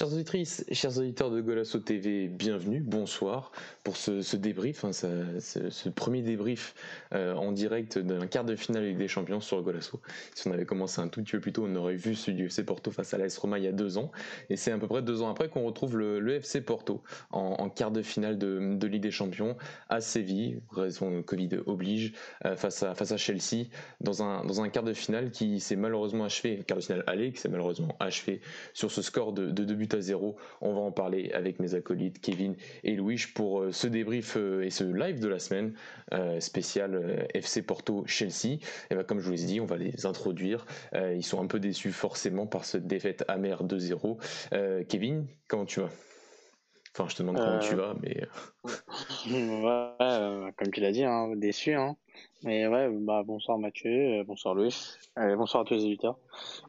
Chers auditrices, chers auditeurs de Golasso TV, bienvenue, bonsoir pour ce, débrief, hein, ce, premier débrief euh, en direct d'un quart de finale avec des champions sur Golasso. Si on avait commencé un tout petit peu plus tôt, on aurait vu celui du FC Porto face à l'AS Roma il y a deux ans. Et c'est à peu près deux ans après qu'on retrouve le, FC Porto en, quart de finale de, Ligue des Champions à Séville, raison de Covid oblige, euh, face, à, face à Chelsea, dans un, dans un quart de finale qui s'est malheureusement achevé, quart de finale aller, qui s'est malheureusement achevé sur ce score de, de but à zéro. On va en parler avec mes acolytes Kevin et Louis pour euh, ce débrief euh, et ce live de la semaine euh, spécial FC Porto Chelsea. Et ben, comme je vous l'ai dit, on va les introduire. ils sont un peu déçus forcément par cette défaite amère 2-0. Kevin, comment tu vas? Enfin, je te demande comment tu vas, mais. ouais, comme tu l'as dit, hein, déçu. Hein. Mais ouais, bah, bonsoir Mathieu, bonsoir Louis, bonsoir à tous les auditeurs.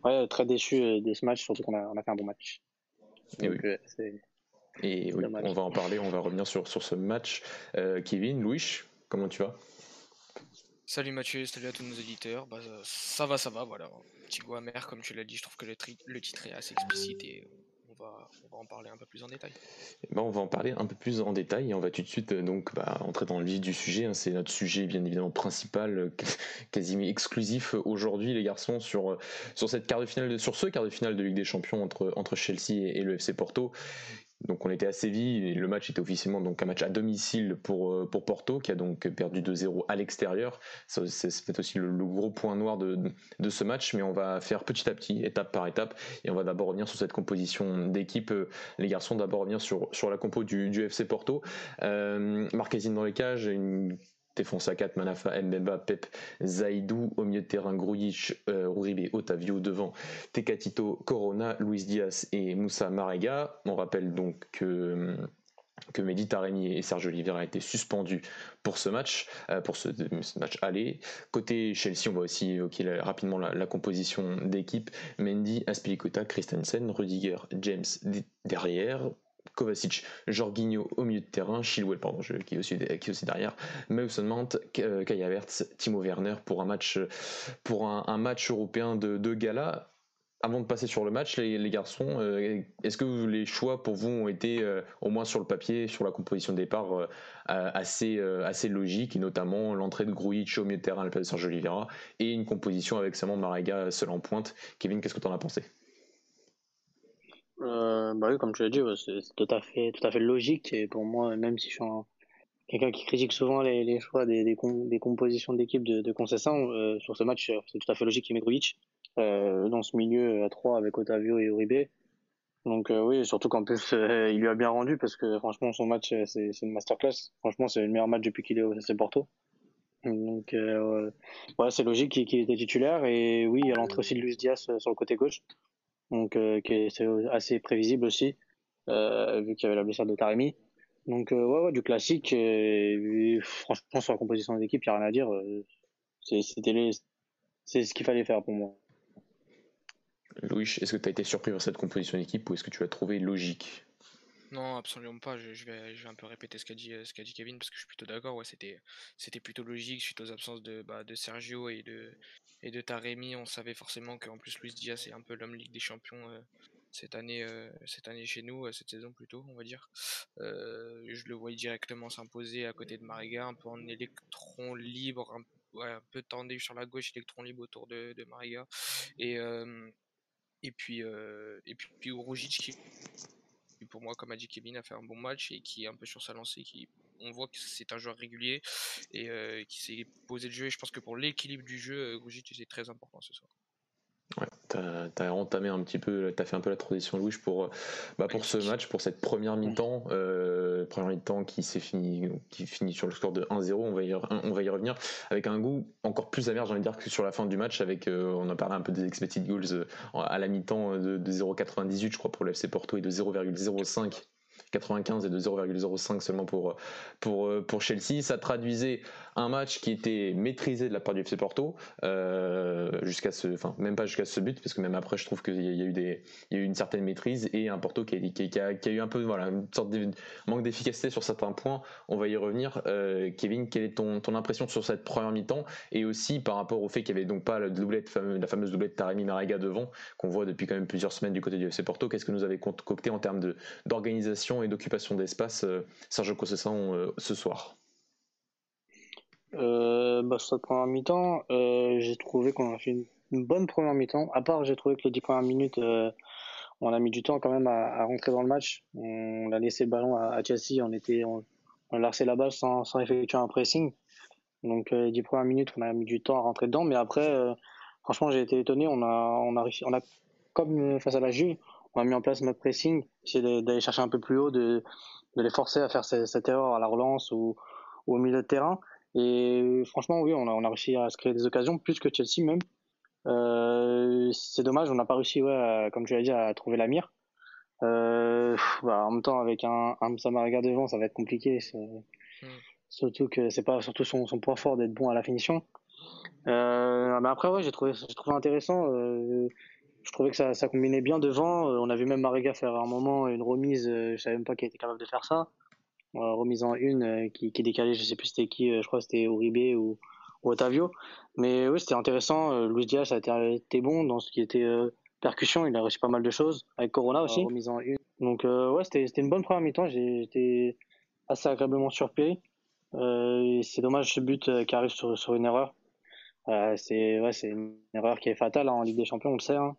Ouais, très déçu de ce match, surtout qu'on a, on a fait un bon match. Et oui. Et oui, on va en parler, on va revenir sur, sur ce match. Euh, Kevin, Louis, comment tu vas? Salut Mathieu, salut à tous nos éditeurs. Bah, ça va, ça va, voilà. Petit goût amer, comme tu l'as dit, je trouve que le, le titre est assez explicite et on va, en parler un peu plus en détail. Eh ben, on va en parler un peu plus en détail et on va tout de suite euh, donc bah, entrer dans le vif du sujet. Hein. C'est notre sujet bien évidemment principal, euh, quasiment exclusif aujourd'hui les garçons sur, sur cette quart de finale, sur ce quart de finale de Ligue des Champions entre, entre Chelsea et le FC Porto donc on était à Séville et le match était officiellement donc un match à domicile pour, euh, pour Porto qui a donc perdu 2-0 à l'extérieur. C'est peut-être aussi le, gros point noir de, de, ce match, mais on va faire petit à petit, étape par étape, et on va d'abord revenir sur cette composition d'équipe. Les garçons d'abord revenir sur, sur la compo du, du FC Porto. Euh, Marquezine dans les cages, une Défonce 4, Manafa, Mbemba, Pep, Zaidou, au milieu de terrain, Grujic, euh, Uribe, Otavio, devant Tecatito, Corona, Luis Diaz et Moussa Marega. On rappelle donc que que Mehdi Taremi et Serge Oliveira été suspendus pour ce match, euh, pour ce, match aller. Côté Chelsea, on va aussi évoquer rapidement la, composition d'équipe. Mendy, Aspilicueta, Christensen, Rudiger, James derrière, Kovacic, Jorginho au milieu de terrain, Chilwell pardon, qui, est aussi, derrière, Mason Mount, euh, Kai Havertz, Timo Werner pour un match, pour un, match européen de, gala. Avant de passer sur le match, les, garçons, euh, est-ce que les choix pour vous ont été, euh, au moins sur le papier, sur la composition de départ, assez, assez logiques, et notamment l'entrée de Grujic au milieu de terrain à la place de Sergio Oliveira, et une composition avec seulement Marega seul en pointe. Kevin, qu'est-ce que tu en as pensé? Euh, bah oui, comme tu l'as dit, c'est tout à fait, tout à fait logique. Et pour moi, même si je suis quelqu'un qui critique souvent les, les choix des, des, des compositions d'équipe de, de Concession, euh, sur ce match, c'est tout à fait logique qu'il met euh, dans ce milieu à 3 avec Otavio et Uribe. Donc euh, oui, surtout qu'en plus, il lui a bien rendu parce que franchement, son match, c'est une masterclass. Franchement, c'est le meilleur match depuis qu'il est au FC Porto. Donc ouais, c'est logique qu'il était titulaire. Et oui, il y a l'entrée aussi de Luis Diaz sur le côté gauche donc euh, qui est assez prévisible aussi, euh, vu qu'il y avait la blessure de Taremi. Donc euh, ouais, ouais, du classique. Franchement, sur la composition des équipes, il n'y a rien à dire. C'est ce qu'il fallait faire pour moi. Louis, est-ce que tu as été surpris par cette composition d'équipe ou est-ce que tu l'as trouvé logique? Non, absolument pas. Je, vais, un peu répéter ce qu'a dit, ce qu'a dit Kevin parce que je suis plutôt d'accord. C'était, plutôt logique suite aux absences de, bah, de Sergio et de, et de Taremi. On savait forcément qu'en plus Luis Diaz est un peu l'homme Ligue des Champions euh, cette année, euh, cette année chez nous, euh, cette saison plutôt, on va dire. je le voyais directement s'imposer à côté de Mariga, un peu en électron libre, un, peu tendu sur la gauche, électron libre autour de, Mariga. Et puis et puis, pour moi, comme a dit Kevin, a fait un bon match et qui est un peu sur sa lancée, qui on voit que c'est un joueur régulier et euh, qui s'est posé le jeu. Et je pense que pour l'équilibre du jeu, Grujic c'est très important ce soir. Ouais, t'as as entamé un petit peu, t'as fait un peu la transition Louis pour, bah pour ce match, pour cette première mi-temps, euh, première mi-temps qui s'est fini, qui finit sur le score de 1-0. On va y, revenir avec un goût encore plus amer, j'ai envie de dire que sur la fin du match, avec, euh, on a parlé un peu des expected goals euh, à la mi-temps de, 0,98 je crois pour le FC Porto et de 0,05 95 et de 0,05 seulement pour, pour, pour Chelsea. Ça traduisait un match qui était maîtrisé de la part du FC Porto, jusqu'à ce, enfin, même pas jusqu'à ce but, parce que même après, je trouve qu'il y a eu des, il y a eu une certaine maîtrise et un Porto qui a, qui a, qui a eu un peu, voilà, une sorte de manque d'efficacité sur certains points. On va y revenir. Kevin, quelle est ton, ton impression sur cette première mi-temps et aussi par rapport au fait qu'il n'y avait donc pas la, doublette, la fameuse doublette Taremi Marega devant, qu'on voit depuis quand même plusieurs semaines du côté du FC Porto. Qu'est-ce que nous avez concocté en termes d'organisation et d'occupation d'espace, euh, Sergio Conceição, euh, ce soir euh, bah, Sur cette première mi-temps, j'ai trouvé qu'on a fait une, bonne première mi-temps. À part, j'ai trouvé que les 10 premières minutes, on a mis du temps quand même à, rentrer dans le match. On a laissé le ballon à, Chelsea, on, était, on, a lancé la balle sans, effectuer un pressing. Donc les 10 premières minutes, on a mis du temps à rentrer dedans, mais après, franchement, j'ai été étonné. On a, on a on a comme face à la Juve, on a mis en place notre pressing, essayer d'aller chercher un peu plus haut, de, de les forcer à faire cette, erreur à la relance ou, au milieu de terrain. Et franchement, oui, on a, on a réussi à se créer des occasions, plus que Chelsea même. Euh, c'est dommage, on n'a pas réussi, ouais, comme tu l'as dit, à trouver la mire. Euh, bah, en même temps, avec un, un Samariga devant, ça va être compliqué. Mm. Surtout que c'est pas surtout son, son point fort d'être bon à la finition. Euh, mais après, ouais, j'ai trouvé, j'ai trouvé intéressant. Euh, je trouvais que ça, ça, combinait bien devant. Euh, on a vu même Mariga faire un moment une remise. Euh, je savais même pas qu'il était capable de faire ça. remise en une qui, qui décalait, je sais plus c'était qui. je crois que c'était Uribe ou, ou, Otavio. Mais oui, c'était intéressant. Luis Diaz a été, bon dans ce qui était percussion. Il a réussi pas mal de choses avec Corona aussi. remise en une. Donc ouais, c'était, c'était une bonne première mi-temps. J'ai été assez agréablement surpris. c'est dommage ce but qui arrive sur, sur une erreur. Euh, c'est ouais, c'est une erreur qui est fatale hein, en Ligue des Champions, on le sait. Hein.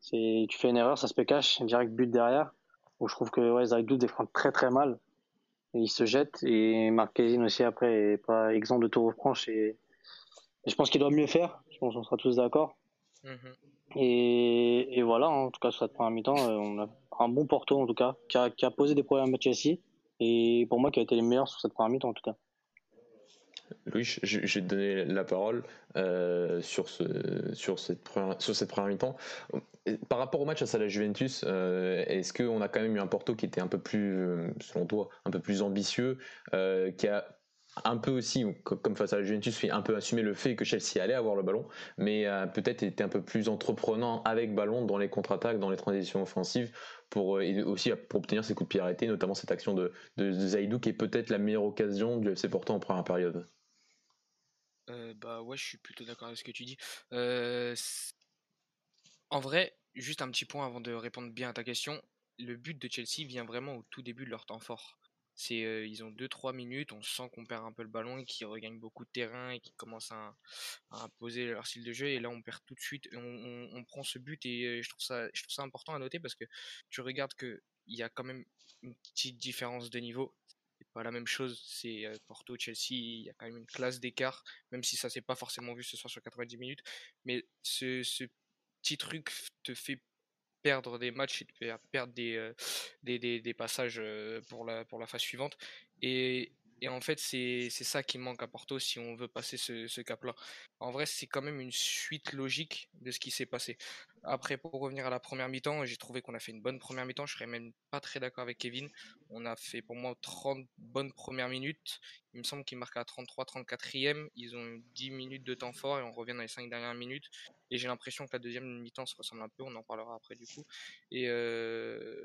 C'est tu fais une erreur, ça se peut cache, direct but derrière. Où je trouve que ouais, Zaidou défend très très mal. Et il se jette et Marquezine aussi après est pas exempt de tout reproche et, je pense qu'il doit mieux faire. Je pense qu'on sera tous d'accord. Mm-hmm. Et, et, voilà, en tout cas sur cette première mi-temps, euh, on a un bon Porto en tout cas qui a, qui a posé des problèmes à Chelsea et pour moi qui a été les meilleurs sur cette première mi-temps en tout cas. Louis, je, vais te donner la parole euh, sur, ce, sur, cette première, sur cette première mi-temps. Par rapport au match à la Juventus, euh, est-ce qu'on a quand même eu un Porto qui était un peu plus, euh, selon toi, un peu plus ambitieux, qui a un peu aussi, comme face à la Juventus, un peu assumer le fait que Chelsea allait avoir le ballon, mais peut-être était un peu plus entreprenant avec ballon dans les contre-attaques, dans les transitions offensives, pour aussi pour obtenir ses coups de pied arrêtés, notamment cette action de, de, qui est peut-être la meilleure occasion du FC Porto en première période. Euh, bah ouais, je suis plutôt d'accord avec ce que tu dis. Euh, en vrai, juste un petit point avant de répondre bien à ta question. Le but de Chelsea vient vraiment au tout début de leur temps fort. C'est, euh, ils ont 2-3 minutes, on sent qu'on perd un peu le ballon et qu'ils regagnent beaucoup de terrain et qu'ils commencent à, imposer leur style de jeu. Et là, on perd tout de suite. On, prend ce but et je trouve, ça, je trouve ça important à noter parce que tu regardes qu'il y a quand même une petite différence de niveau la même chose. C'est euh, Porto, Chelsea, il y a quand même une classe d'écart, même si ça s'est pas forcément vu ce soir sur 90 minutes. Mais ce, petit truc te fait perdre des matchs et te fait perdre des, euh, passages euh, pour la, pour la phase suivante. Et, et en fait, c'est ça qui manque à Porto si on veut passer ce, ce cap-là. En vrai, c'est quand même une suite logique de ce qui s'est passé. Après, pour revenir à la première mi-temps, j'ai trouvé qu'on a fait une bonne première mi-temps. Je serais même pas très d'accord avec Kevin. On a fait pour moi 30 bonnes premières minutes. Il me semble qu'ils marquent à 33, 34e. Ils ont 10 minutes de temps fort et on revient dans les 5 dernières minutes. Et j'ai l'impression que la deuxième mi-temps se ressemble un peu. On en parlera après du coup. Et, euh,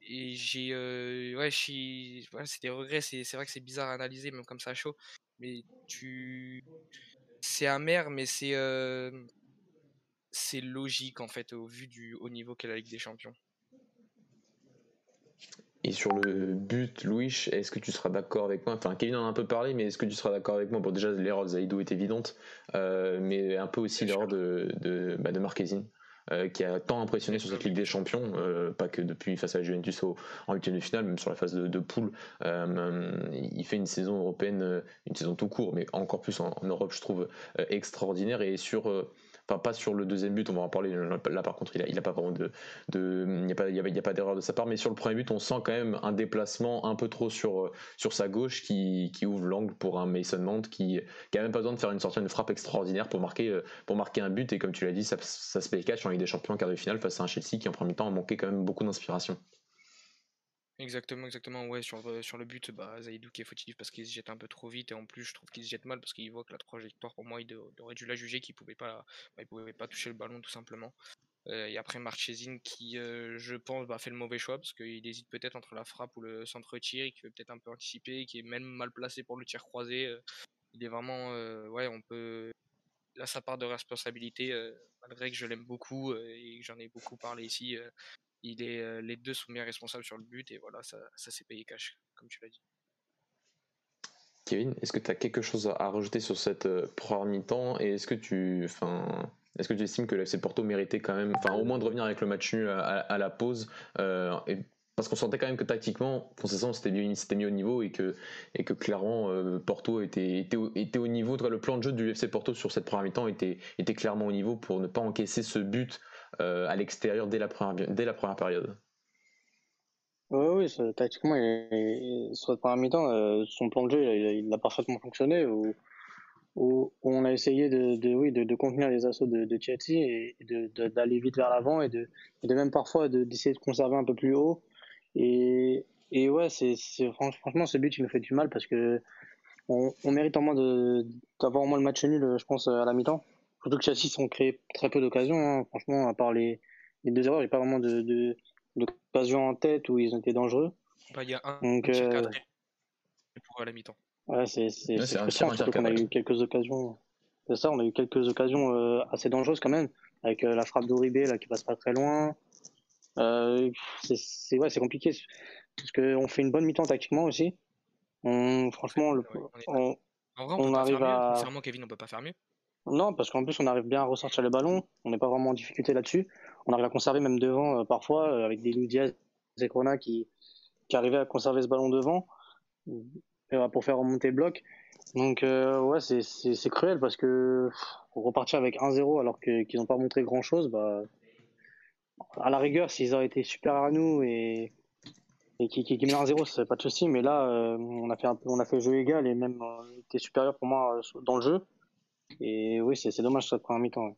et j'ai euh, ouais c'est des regrets c'est vrai que c'est bizarre à analyser même comme ça chaud mais tu c'est amer mais c'est euh, c'est logique en fait au vu du haut niveau qu'est la Ligue des Champions et sur le but, Louis, est-ce que tu seras d'accord avec moi? Enfin, Kevin en a un peu parlé, mais est-ce que tu seras d'accord avec moi? Bon, déjà, l'erreur de Zaidou est évidente, euh, mais un peu aussi l'erreur de, de, bah, de Marquezine. Euh, qui a tant impressionné sur cette Ligue des Champions, euh, pas que depuis face à la Juventus en huitième de finale, même sur la phase de, poule. Euh, il fait une saison européenne, une saison tout court, mais encore plus en Europe, je trouve extraordinaire. Et sur Enfin, pas sur le deuxième but, on va en parler. Là, par contre, il n'a a pas vraiment de, n'y a pas, il pas d'erreur de sa part. Mais sur le premier but, on sent quand même un déplacement un peu trop sur sur sa gauche qui, ouvre l'angle pour un Mason Mount qui, qui a même pas besoin de faire une sortie de frappe extraordinaire pour marquer marquer un but. Et comme tu l'as dit, ça, ça se paye cash en Ligue des Champions en quart de finale face à un Chelsea qui en premier temps a manqué quand même beaucoup d'inspiration. Exactement, exactement. Ouais, sur, euh, sur le but, bah, Zaidou qui est fautif parce qu'il se jette un peu trop vite et en plus, je trouve qu'il se jette mal parce qu'il voit que la trajectoire, pour moi, il, aurait dû la juger qu'il pouvait pas, bah, pouvait pas toucher le ballon tout simplement. Euh, et après Marchesine qui, euh, je pense, bah, fait le mauvais choix parce qu'il hésite peut-être entre la frappe ou le centre tir, et qui veut peut-être un peu anticiper, qui est même mal placé pour le tir croisé. il est vraiment, ouais, on peut, là, sa part de responsabilité, malgré que je l'aime beaucoup et que j'en ai beaucoup parlé ici il est, euh, les deux sont bien responsables sur le but et voilà, ça, ça s'est payé cash, comme tu l'as dit. Kevin, est-ce que tu as quelque chose à rajouter sur cette euh, première mi-temps et est-ce que tu, enfin, est-ce que tu estimes que l'FC Porto méritait quand même, enfin, au moins de revenir avec le match nul à, la pause euh, parce qu'on sentait quand même que tactiquement, Concession c'était mis, mis au niveau et que, et que clairement Porto était, était, était, au niveau. Le plan de jeu du FC Porto sur cette première mi-temps était, clairement au niveau pour ne pas encaisser ce but à l'extérieur dès la première, dès la première période. Oui, oui, tactiquement, sur cette première mi-temps, euh, son plan de jeu, il, a parfaitement fonctionné. Où, où, on a essayé de, oui, de, contenir les assauts de, de Chelsea et d'aller vite vers l'avant et de, de même parfois d'essayer de, conserver un peu plus haut. Et, et ouais, c'est franchement, ce but, il nous fait du mal parce que on, mérite au moins d'avoir au moins le match nul, je pense, à la mi-temps. Surtout que Chelsea ont créé très peu d'occasions. Hein. Franchement, à part les, les deux erreurs, il n'y a pas vraiment de, d'occasion en tête où ils ont été dangereux. Bah, il y a un Donc, euh... pour la mi-temps. Ouais, c'est, c'est, c'est frustrant, surtout qu'on a eu quelques occasions. C'est ça, on a eu quelques occasions euh, assez dangereuses quand même, avec euh, la frappe d'Oribé là, qui passe pas très loin. Euh, c'est, ouais, c'est compliqué, parce qu'on fait une bonne mi-temps tactiquement aussi. On, franchement, le, on, en vrai, on, on arrive à... Sincèrement, Kevin, on peut pas faire mieux. Non, parce qu'en plus, on arrive bien à ressortir le ballon. On n'est pas vraiment en difficulté là-dessus. On arrive à conserver même devant euh, parfois, euh, avec des Louis Diaz et Corona qui, arrivaient à conserver ce ballon devant euh, pour faire remonter le bloc. Donc, ouais, c'est cruel parce que repartir avec 1-0 alors qu'ils n'ont pas montré grand-chose, bah, à la rigueur, s'ils auraient été super à nous et, qui, qui, qui 1-0, c'est pas de souci. Mais là, on a fait un peu, on a fait jeu égal et même était supérieur pour moi dans le jeu. Et oui, c'est dommage cette première mi-temps.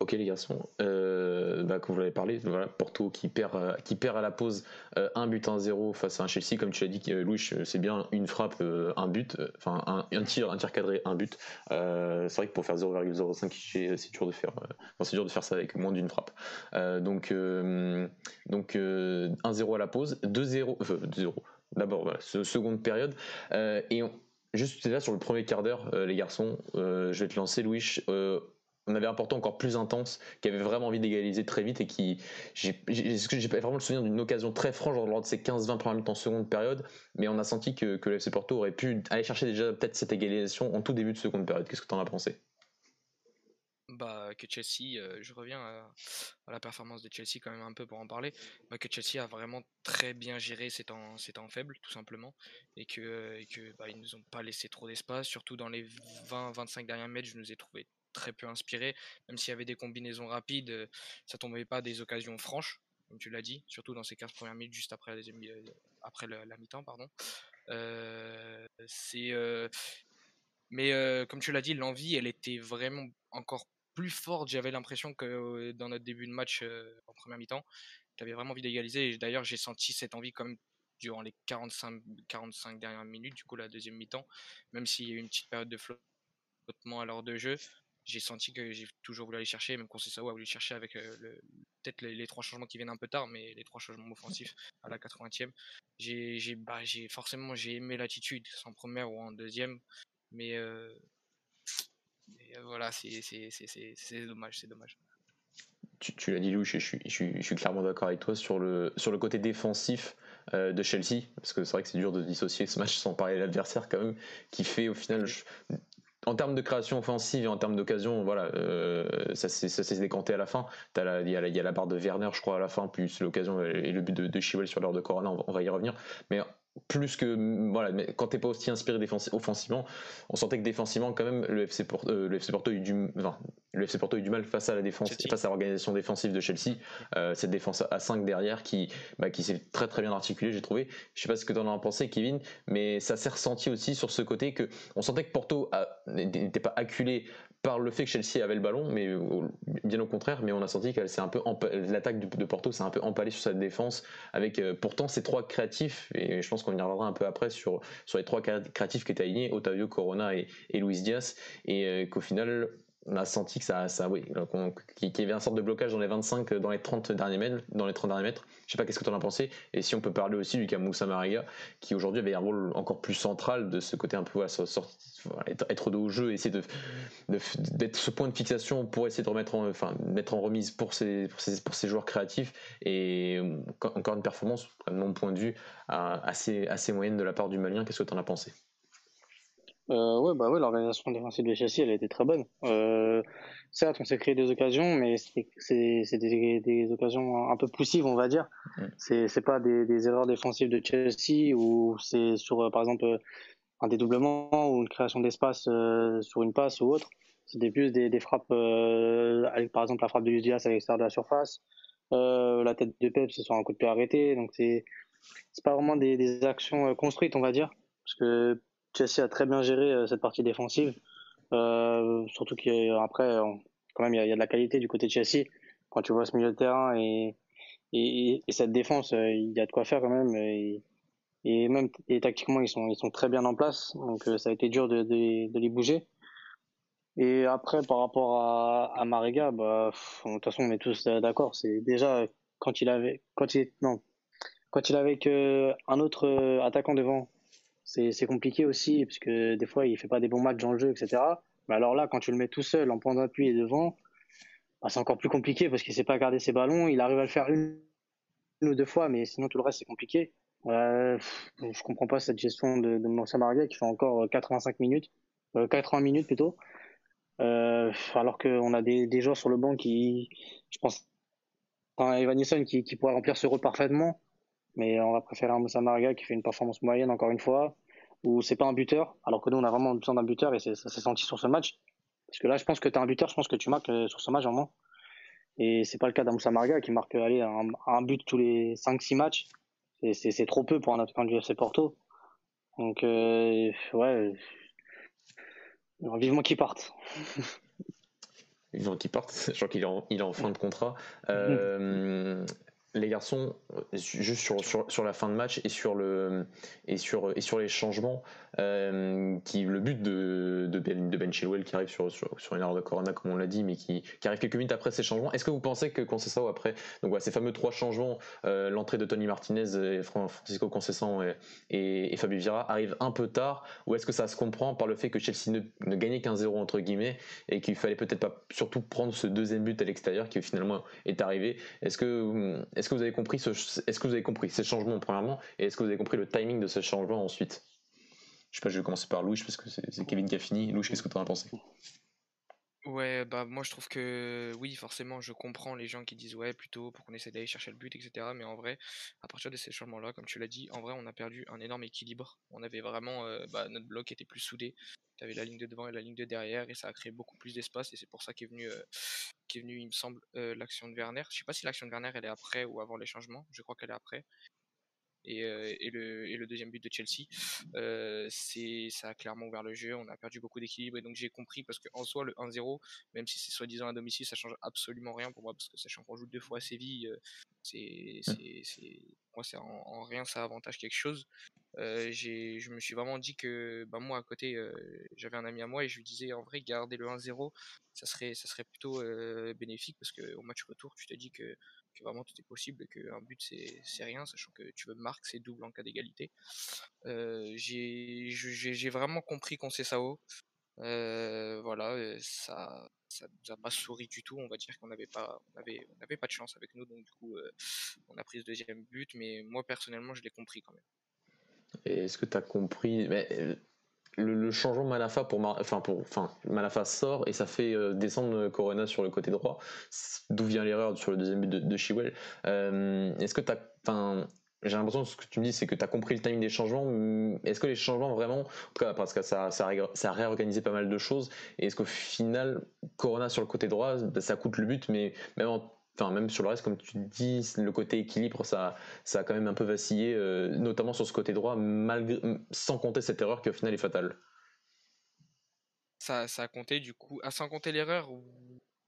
Ok les garçons, euh, bah, comme vous l'avez parlé, voilà, Porto qui perd, euh, qui perd à la pause euh, un but 1-0 face à un Chelsea, comme tu l'as dit Louis, c'est bien une frappe, un but, enfin un, tir, un tir cadré, un but. c'est vrai que pour faire 0,05 c'est dur de faire, dur de faire ça avec moins d'une frappe. donc donc 1-0 à la pause, 2-0, 2-0. D'abord voilà, seconde période et on, Juste là sur le premier quart d'heure, euh, les garçons, euh, je vais te lancer, Louis. Euh, on avait un porto encore plus intense, qui avait vraiment envie d'égaliser très vite et qui. J'ai vraiment le souvenir d'une occasion très franche lors de ces 15-20 premières minutes en seconde période, mais on a senti que, que le FC Porto aurait pu aller chercher déjà peut-être cette égalisation en tout début de seconde période. Qu'est-ce que tu en as pensé? Bah, que Chelsea, euh, je reviens à, la performance de Chelsea quand même un peu pour en parler, bah, que Chelsea a vraiment très bien géré ces temps, temps faibles tout simplement et que, et que bah, ils nous ont pas laissé trop d'espace, surtout dans les 20-25 derniers mètres, je nous ai trouvé très peu inspirés, même s'il y avait des combinaisons rapides, ça tombait pas des occasions franches, comme tu l'as dit, surtout dans ces 15 premières minutes juste après la, après la mi-temps, pardon. Euh, c'est euh, mais comme tu l'as dit, l'envie, elle était vraiment encore plus forte, j'avais l'impression que dans notre début de match en première mi-temps, tu avais vraiment envie d'égaliser. D'ailleurs, j'ai senti cette envie quand durant les 45, 45 dernières minutes, du coup, la deuxième mi-temps, même s'il y a eu une petite période de flottement à l'heure de jeu. J'ai senti que j'ai toujours voulu aller chercher, même ça, a voulu chercher avec le, peut-être les, trois changements qui viennent un peu tard, mais les trois changements offensifs à la 80e. J'ai, bah, forcément j'ai aimé l'attitude, en première ou en deuxième, mais euh, voilà, c'est dommage, c'est dommage. Tu, l'as dit, Lou, je, suis, je, suis, clairement d'accord avec toi sur le, sur le côté défensif euh, de Chelsea, parce que c'est vrai que c'est dur de dissocier ce match sans parler de l'adversaire quand même, qui fait au final, en termes de création offensive et en termes d'occasion, voilà, euh, ça s'est décanté à la fin. Il y, a la barre de Werner, je crois, à la fin, plus l'occasion et le but de, de Chiwell sur l'heure de Corona, on va, y revenir. Mais plus que voilà mais quand t'es pas aussi inspiré offensivement on sentait que défensivement quand même le FC Porto, euh, le FC Porto a eu du enfin, le FC Porto a eu du mal face à la défense face à l'organisation défensive de Chelsea. Euh, cette défense à 5 derrière qui bah, qui s'est très très bien articulée j'ai trouvé. Je sais pas ce que tu en as pensé Kevin mais ça s'est ressenti aussi sur ce côté que on sentait que Porto n'était pas acculé par le fait que Chelsea avait le ballon, mais bien au contraire, mais on a senti qu'elle s'est un peu l'attaque de, Porto s'est un peu empalée sur sa défense avec pourtant ces trois créatifs et je pense qu'on y reviendra un peu après sur les trois créatifs qui étaient alignés, Otavio, Corona et, et Luis Diaz et qu'au final on a senti que ça, ça oui, qu'il y avait un sorte de blocage dans les 25, dans les 30 derniers mètres, dans les 30 derniers mètres. Je sais pas qu'est-ce que tu en as pensé? Et si on peut parler aussi du cas Moussa Mariga, qui aujourd'hui avait un rôle encore plus central de ce côté un peu, être, de haut jeu, essayer de, d'être ce point de fixation pour essayer de remettre en, enfin, mettre en remise pour ces, pour pour joueurs créatifs. Et encore une performance, de mon point de vue, assez, assez moyenne de la part du Malien. Qu'est-ce que tu en as pensé? Euh, ouais, bah ouais, l'organisation défensive de Chelsea, elle a été très bonne. Euh, certes, on s'est créé des occasions, mais c'est des, des, occasions un peu poussives, on va dire. C'est C'est pas des, des, erreurs défensives de Chelsea ou c'est sur, euh, par exemple, euh, un dédoublement ou une création d'espace euh, sur une passe ou autre. C'était plus des, des frappes, avec, par exemple la frappe de Luis à l'extérieur de la surface, la tête de Pep, c'est sur un coup de pied arrêté. Donc c'est pas vraiment des, des actions construites, on va dire, parce que Chelsea a très bien géré euh, cette partie défensive. Euh, surtout qu'après, quand même, il y, a, de la qualité du côté de Chelsea. Quand tu vois ce milieu de terrain et, et, cette défense, euh, il y a de quoi faire quand même. Et, même et tactiquement, ils sont, très bien en place. Donc ça a été dur de, les bouger. Et après, par rapport à, à bah, de toute façon, on est tous d'accord. C'est déjà quand il avait, quand il, non, quand il avait un autre attaquant devant c'est compliqué aussi, parce que des fois, il fait pas des bons matchs dans le jeu, etc. Mais alors là, quand tu le mets tout seul en point d'appui et devant, bah, c'est encore plus compliqué parce qu'il sait pas garder ses ballons. Il arrive à le faire une, ou deux fois, mais sinon tout le reste, c'est compliqué. Euh, je comprends pas cette gestion de, de Moussa qui fait encore 85 euh, minutes, euh, 80 minutes plutôt. Euh, alors qu'on a des, des joueurs sur le banc qui, je pense, enfin, Evan qui, qui pourrait remplir ce rôle parfaitement. Mais on va préférer un Moussa Marga qui fait une performance moyenne, encore une fois, où c'est pas un buteur, alors que nous, on a vraiment besoin d'un buteur et ça s'est senti sur ce match. Parce que là, je pense que tu es un buteur, je pense que tu marques euh, sur ce match, vraiment. Et c'est pas le cas d'Amoussa Marga qui marque allez, un, but tous les 5-6 matchs. C'est trop peu pour un attaquant du FC Porto. Donc, euh, ouais. Vivement qu'il parte. Vivement qu'il parte, je crois qu'il est, il est, en fin de contrat. Euh, les garçons, juste sur, sur, la fin de match et sur, le, et sur, et sur les changements, euh, qui, le but de, Ben, de Ben Chilwell qui arrive sur, sur, une erreur de Corona, comme on l'a dit, mais qui, qui, arrive quelques minutes après ces changements, est-ce que vous pensez que Concessao, après donc ces fameux trois changements, euh, l'entrée de Tony Martinez, Francisco Concessao et, Fabio Vieira arrive un peu tard, ou est-ce que ça se comprend par le fait que Chelsea ne, ne gagnait qu'un 0 entre guillemets, et qu'il fallait peut-être pas surtout prendre ce deuxième but à l'extérieur qui finalement est arrivé? Est-ce que est-ce que vous avez compris ce, est-ce que vous avez compris ces changements premièrement et est-ce que vous avez compris le timing de ces changements ensuite? Je sais pas, je vais commencer par Louis parce que c'est, Kevin qui a fini. Louis, qu'est-ce que tu en as pensé? Ouais, bah moi je trouve que oui, forcément, je comprends les gens qui disent ouais, plutôt pour qu'on essaie d'aller chercher le but, etc. Mais en vrai, à partir de ces changements-là, comme tu l'as dit, en vrai, on a perdu un énorme équilibre. On avait vraiment, euh, bah, notre bloc était plus soudé. Tu avais la ligne de devant et la ligne de derrière, et ça a créé beaucoup plus d'espace. Et c'est pour ça qu'est venu, euh, il me semble, euh, l'action de Werner. Je sais pas si l'action de Werner elle est après ou avant les changements. Je crois qu'elle est après et, euh, et, le, et, le, deuxième but de Chelsea, euh, c'est ça a clairement ouvert le jeu. On a perdu beaucoup d'équilibre et donc j'ai compris parce qu'en soi le 1-0, même si c'est soi-disant à domicile, ça change absolument rien pour moi parce que sachant qu'on joue deux fois à Séville, euh, c'est c'est moi c'est en, rien ça avantage quelque chose. Euh, j'ai je me suis vraiment dit que bah moi à côté euh, j'avais un ami à moi et je lui disais en vrai garder le 1-0 ça serait ça serait plutôt euh, bénéfique parce que au match retour tu te dis que vraiment tout est possible et qu'un but c'est rien, sachant que tu veux marque, c'est double en cas d'égalité. Euh, j'ai vraiment compris qu'on sait ça haut. Euh, voilà, ça ça nous a pas souri du tout. On va dire qu'on n'avait pas on avait on avait pas de chance avec nous, donc du coup euh, on a pris ce deuxième but, mais moi personnellement je l'ai compris quand même. Est-ce que tu as compris mais le, changement Malafa pour enfin Malafa sort et ça fait euh, descendre Corona sur le côté droit d'où vient l'erreur sur le deuxième but de, de euh, est-ce que tu enfin j'ai l'impression que ce que tu me dis c'est que tu as compris le timing des changements est-ce que les changements vraiment en tout cas parce que ça, ça, a réorganisé pas mal de choses et est-ce qu'au final Corona sur le côté droit bah, ça coûte le but mais même en Enfin, même sur le reste, comme tu dis, le côté équilibre, ça, ça a quand même un peu vacillé, euh, notamment sur ce côté droit, malgré, sans compter cette erreur qui au final est fatale. ça, ça a compté du coup. À sans compter l'erreur,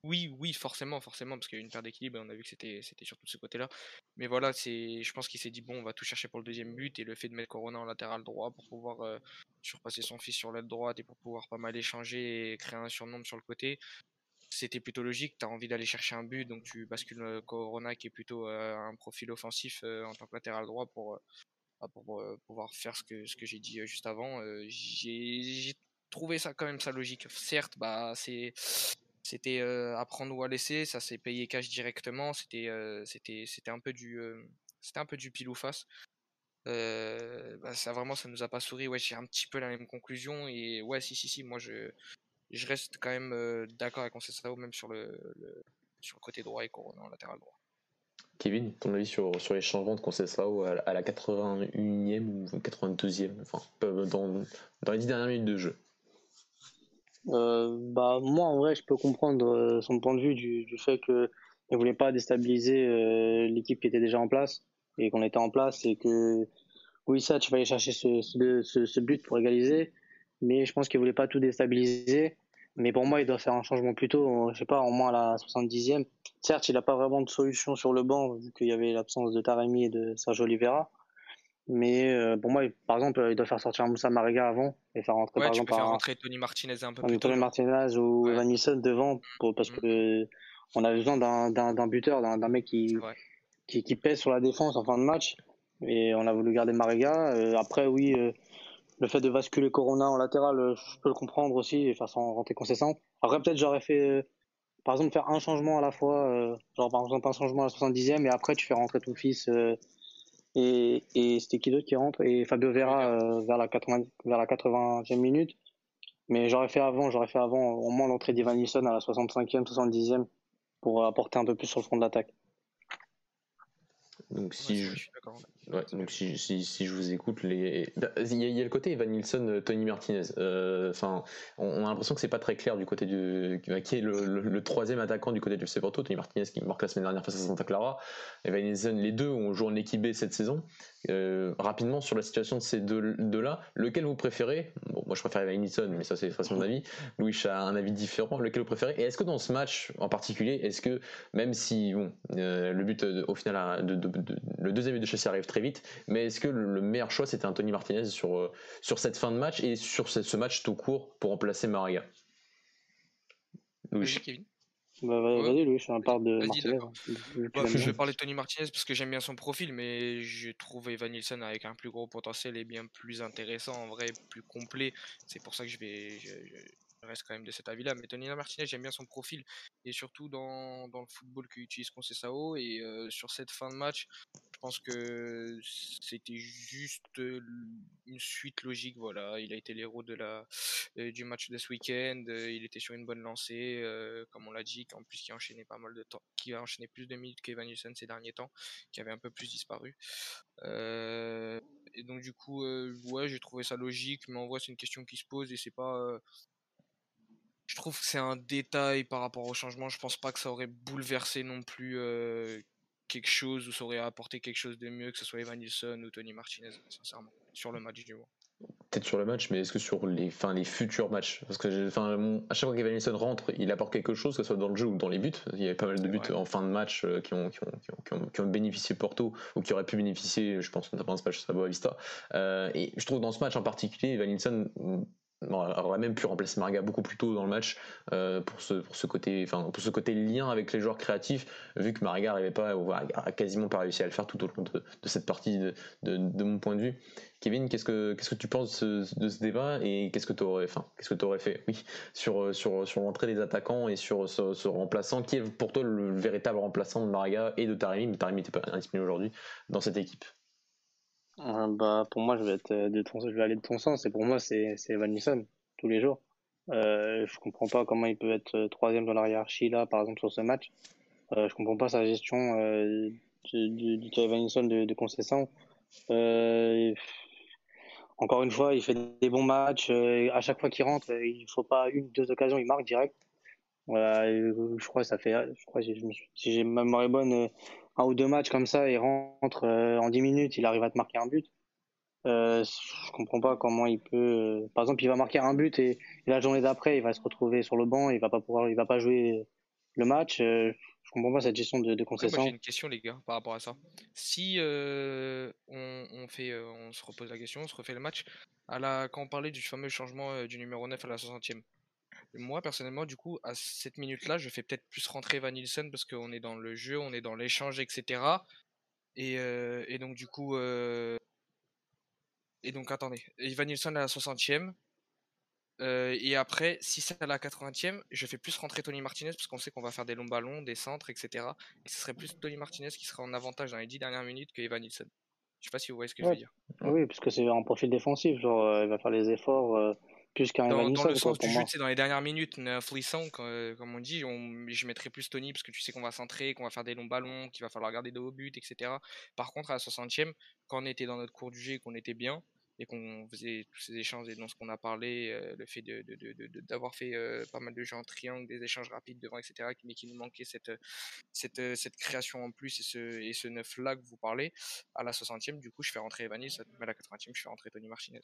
oui, oui, forcément, forcément, parce qu'il y a une paire d'équilibre et on a vu que c'était, c'était surtout de ce côté-là. Mais voilà, c'est, je pense qu'il s'est dit bon, on va tout chercher pour le deuxième but et le fait de mettre Corona en latéral droit pour pouvoir euh, surpasser son fils sur l'aile droite et pour pouvoir pas mal échanger et créer un surnombre sur le côté, c'était plutôt logique. Tu as envie d'aller chercher un but, donc tu bascules euh, Corona qui est plutôt euh, un profil offensif en tant que latéral droit pour, bah, pour pouvoir faire ce que, ce que j'ai dit juste avant. j'ai, trouvé ça quand même ça logique. Certes, bah c'est c'était à prendre ou à laisser, ça s'est payé cash directement, c'était c'était c'était un peu du c'était un peu du pile ou face. Bah, ça vraiment ça nous a pas souri, ouais, j'ai un petit peu la même conclusion et ouais si si si, moi je je reste quand même d'accord avec Concessao même sur le, sur le côté droit et Corona en latéral droit. Kevin, ton avis sur, sur les changements de Concessao à, à la 81e ou 82e, enfin dans, dans les 10 dernières minutes de jeu? Euh, bah moi en vrai je peux comprendre euh, son point de vue du, du fait que ne voulait pas déstabiliser euh, l'équipe qui était déjà en place et qu'on était en place et que oui ça tu vas aller chercher ce, ce, ce but pour égaliser mais je pense qu'il voulait pas tout déstabiliser mais pour moi il doit faire un changement plus tôt je sais pas au moins à la 70e certes il n'a pas vraiment de solution sur le banc vu qu'il y avait l'absence de Taremi et de Sergio Oliveira mais euh, pour moi, par exemple, il doit faire sortir Moussa Mariga avant et faire rentrer ouais, par tu exemple peux faire rentrer Tony Martinez un peu plus Tony Martinez ou ouais. Evan devant pour, parce mm. que on a besoin d'un buteur, d'un mec qui, qui, qui pèse sur la défense en fin de match. Et on a voulu garder Mariga. Euh, après, oui, euh, le fait de basculer Corona en latéral, euh, je peux le comprendre aussi et faire sans rentrer concessant. Après, peut-être j'aurais fait, euh, par exemple, faire un changement à la fois, euh, genre par exemple un changement à la 70e et après tu fais rentrer ton fils et, et c'était qui d'autre qui rentre? Et Fabio Vera euh, vers la 80 vers la 80e minute. Mais j'aurais fait avant j'aurais fait avant au moins l'entrée d'Ivan Nilsson à la 65e 70e pour apporter un peu plus sur le front de l'attaque. Donc si ouais, je, je ouais, donc si, si, si, je vous écoute, les... il, y a, il y a le côté Evan Nilsson, euh, Tony Martinez. Enfin, euh, on, a l'impression que c'est pas très clair du côté du qui est le, le, le, troisième attaquant du côté du Porto, Tony Martinez qui marque la semaine dernière face à Santa Clara. Evan Nilsson, les deux ont joué en équipe B cette saison. Euh, rapidement sur la situation de ces deux, deux là, lequel vous préférez? Bon, moi je préfère Evan Nilsson, mais ça c'est mon avis. Louis a un avis différent. Lequel vous préférez? Et est-ce que dans ce match en particulier, est-ce que même si bon, euh, le but au final de, de, de, le deuxième but de Chelsea arrive très vite, mais est-ce que le meilleur choix c'était Anthony Martinez sur, euh, sur cette fin de match et sur ce, ce match tout court pour remplacer Mariga Louis. Kevin. Bah, vas-y, Louis, je parle de Martinez. Bah, je vais parler de Tony Martinez parce que j'aime bien son profil, mais je trouve Evan Nilsson avec un plus gros potentiel et bien plus intéressant, en vrai, plus complet. C'est pour ça que je vais. Je, je reste quand même de cet avis-là. Mais Tony Martinez, j'aime bien son profil et surtout dans, dans le football qu'utilise Conceição. Et euh, sur cette fin de match, je pense que c'était juste une suite logique. Voilà, il a été l'héros euh, du match de ce week-end. Euh, il était sur une bonne lancée, euh, comme on l'a dit, en plus qui a enchaîné pas mal de temps, qui a enchaîné plus de minutes qu'Evan Nilsson ces derniers temps, qui avait un peu plus disparu. et donc du coup, ouais, j'ai trouvé ça logique, mais en vrai, c'est une question qui se pose et c'est pas je trouve que c'est un détail par rapport au changement. Je pense pas que ça aurait bouleversé non plus euh, quelque chose ou ça aurait apporté quelque chose de mieux, que ce soit Evan Nilsson ou Tony Martinez, sincèrement, sur le match du mois. Peut-être sur le match, mais est-ce que sur les, fin, les futurs matchs? Parce que enfin, à chaque fois qu'Evan Nilsson rentre, il apporte quelque chose, que ce soit dans le jeu ou dans les buts. Il y avait pas mal de buts ouais. en fin de match euh, qui, ont, qui, ont, qui, ont, qui, ont, bénéficié Porto ou qui auraient pu bénéficier, je pense, notamment ce match à Boavista. Euh, et je trouve dans ce match en particulier, Evan Nilsson on aurait même pu remplacer Marga beaucoup plus tôt dans le match euh, pour ce pour ce côté enfin pour ce côté lien avec les joueurs créatifs vu que Marga n'arrivait pas a quasiment pas réussi à le faire tout au long de, cette partie de, de, mon point de vue. Kevin qu'est-ce que que tu penses de ce, débat et qu'est-ce que tu aurais que aurais fait oui sur sur sur l'entrée des attaquants et sur ce, remplaçant qui est pour toi le véritable remplaçant de Marga et de Taremi mais Taremi n'était pas disponible aujourd'hui dans cette équipe? Euh, bah, pour moi, je vais, être de ton, je vais aller de ton sens. Et pour moi, c'est Evan Nilsson, tous les jours. Euh, je comprends pas comment il peut être troisième dans la hiérarchie, là, par exemple, sur ce match. Euh, je comprends pas sa gestion euh, du, du, du Evan Nilsson de, de Concession. Euh, encore une fois, il fait des bons matchs. Euh, à chaque fois qu'il rentre, il faut pas une, deux occasions, il marque direct. Voilà, je crois que ça fait, je crois, si j'ai ma mémoire bonne, un ou deux matchs comme ça, il rentre euh, en 10 minutes, il arrive à te marquer un but. Euh, je comprends pas comment il peut. Par exemple, il va marquer un but et, la journée d'après, il va se retrouver sur le banc, il va pas pouvoir, il va pas jouer le match. Je je comprends pas cette gestion de, de concession. J'ai une question, les gars, par rapport à ça. Si on, on, fait, on se repose la question, on se refait le match, à la, quand on parlait du fameux changement du numéro 9 à la 60e, moi, personnellement, du coup, à cette minute-là, je fais peut-être plus rentrer Van Nielsen parce qu'on est dans le jeu, on est dans l'échange, etc. Et, euh, et, donc, du coup. Euh... Et donc, attendez. Van Nielsen à la 60e. Euh, et après, si c'est à la 80e, je fais plus rentrer Tony Martinez parce qu'on sait qu'on va faire des longs ballons, des centres, etc. Et ce serait plus Tony Martinez qui sera en avantage dans les 10 dernières minutes que Evan Nielsen. Je sais pas si vous voyez ce que je veux dire. Oui, parce que c'est un profil défensif. Genre, euh, il va faire les efforts euh, plus qu'un Dans, dans le sens du jeu, c'est dans les dernières minutes, fouissant, euh, comme on dit, on, je mettrais plus Tony parce que tu sais qu'on va centrer, qu'on va faire des longs ballons, qu'il va falloir garder de hauts buts, etc. Par contre, à la 60e, quand on était dans notre cours du jeu et qu'on était bien, et qu'on faisait tous ces échanges et dans ce qu'on a parlé, euh, le fait d'avoir de, fait euh, pas mal de jeux en triangle, des échanges rapides devant, etc., mais qui nous manquait cette, cette, cette création en plus et ce, et ce neuf-là que vous parlez, à la 60e, du coup, je fais rentrer Evanis, à la 80e, je fais rentrer Tony Martinez.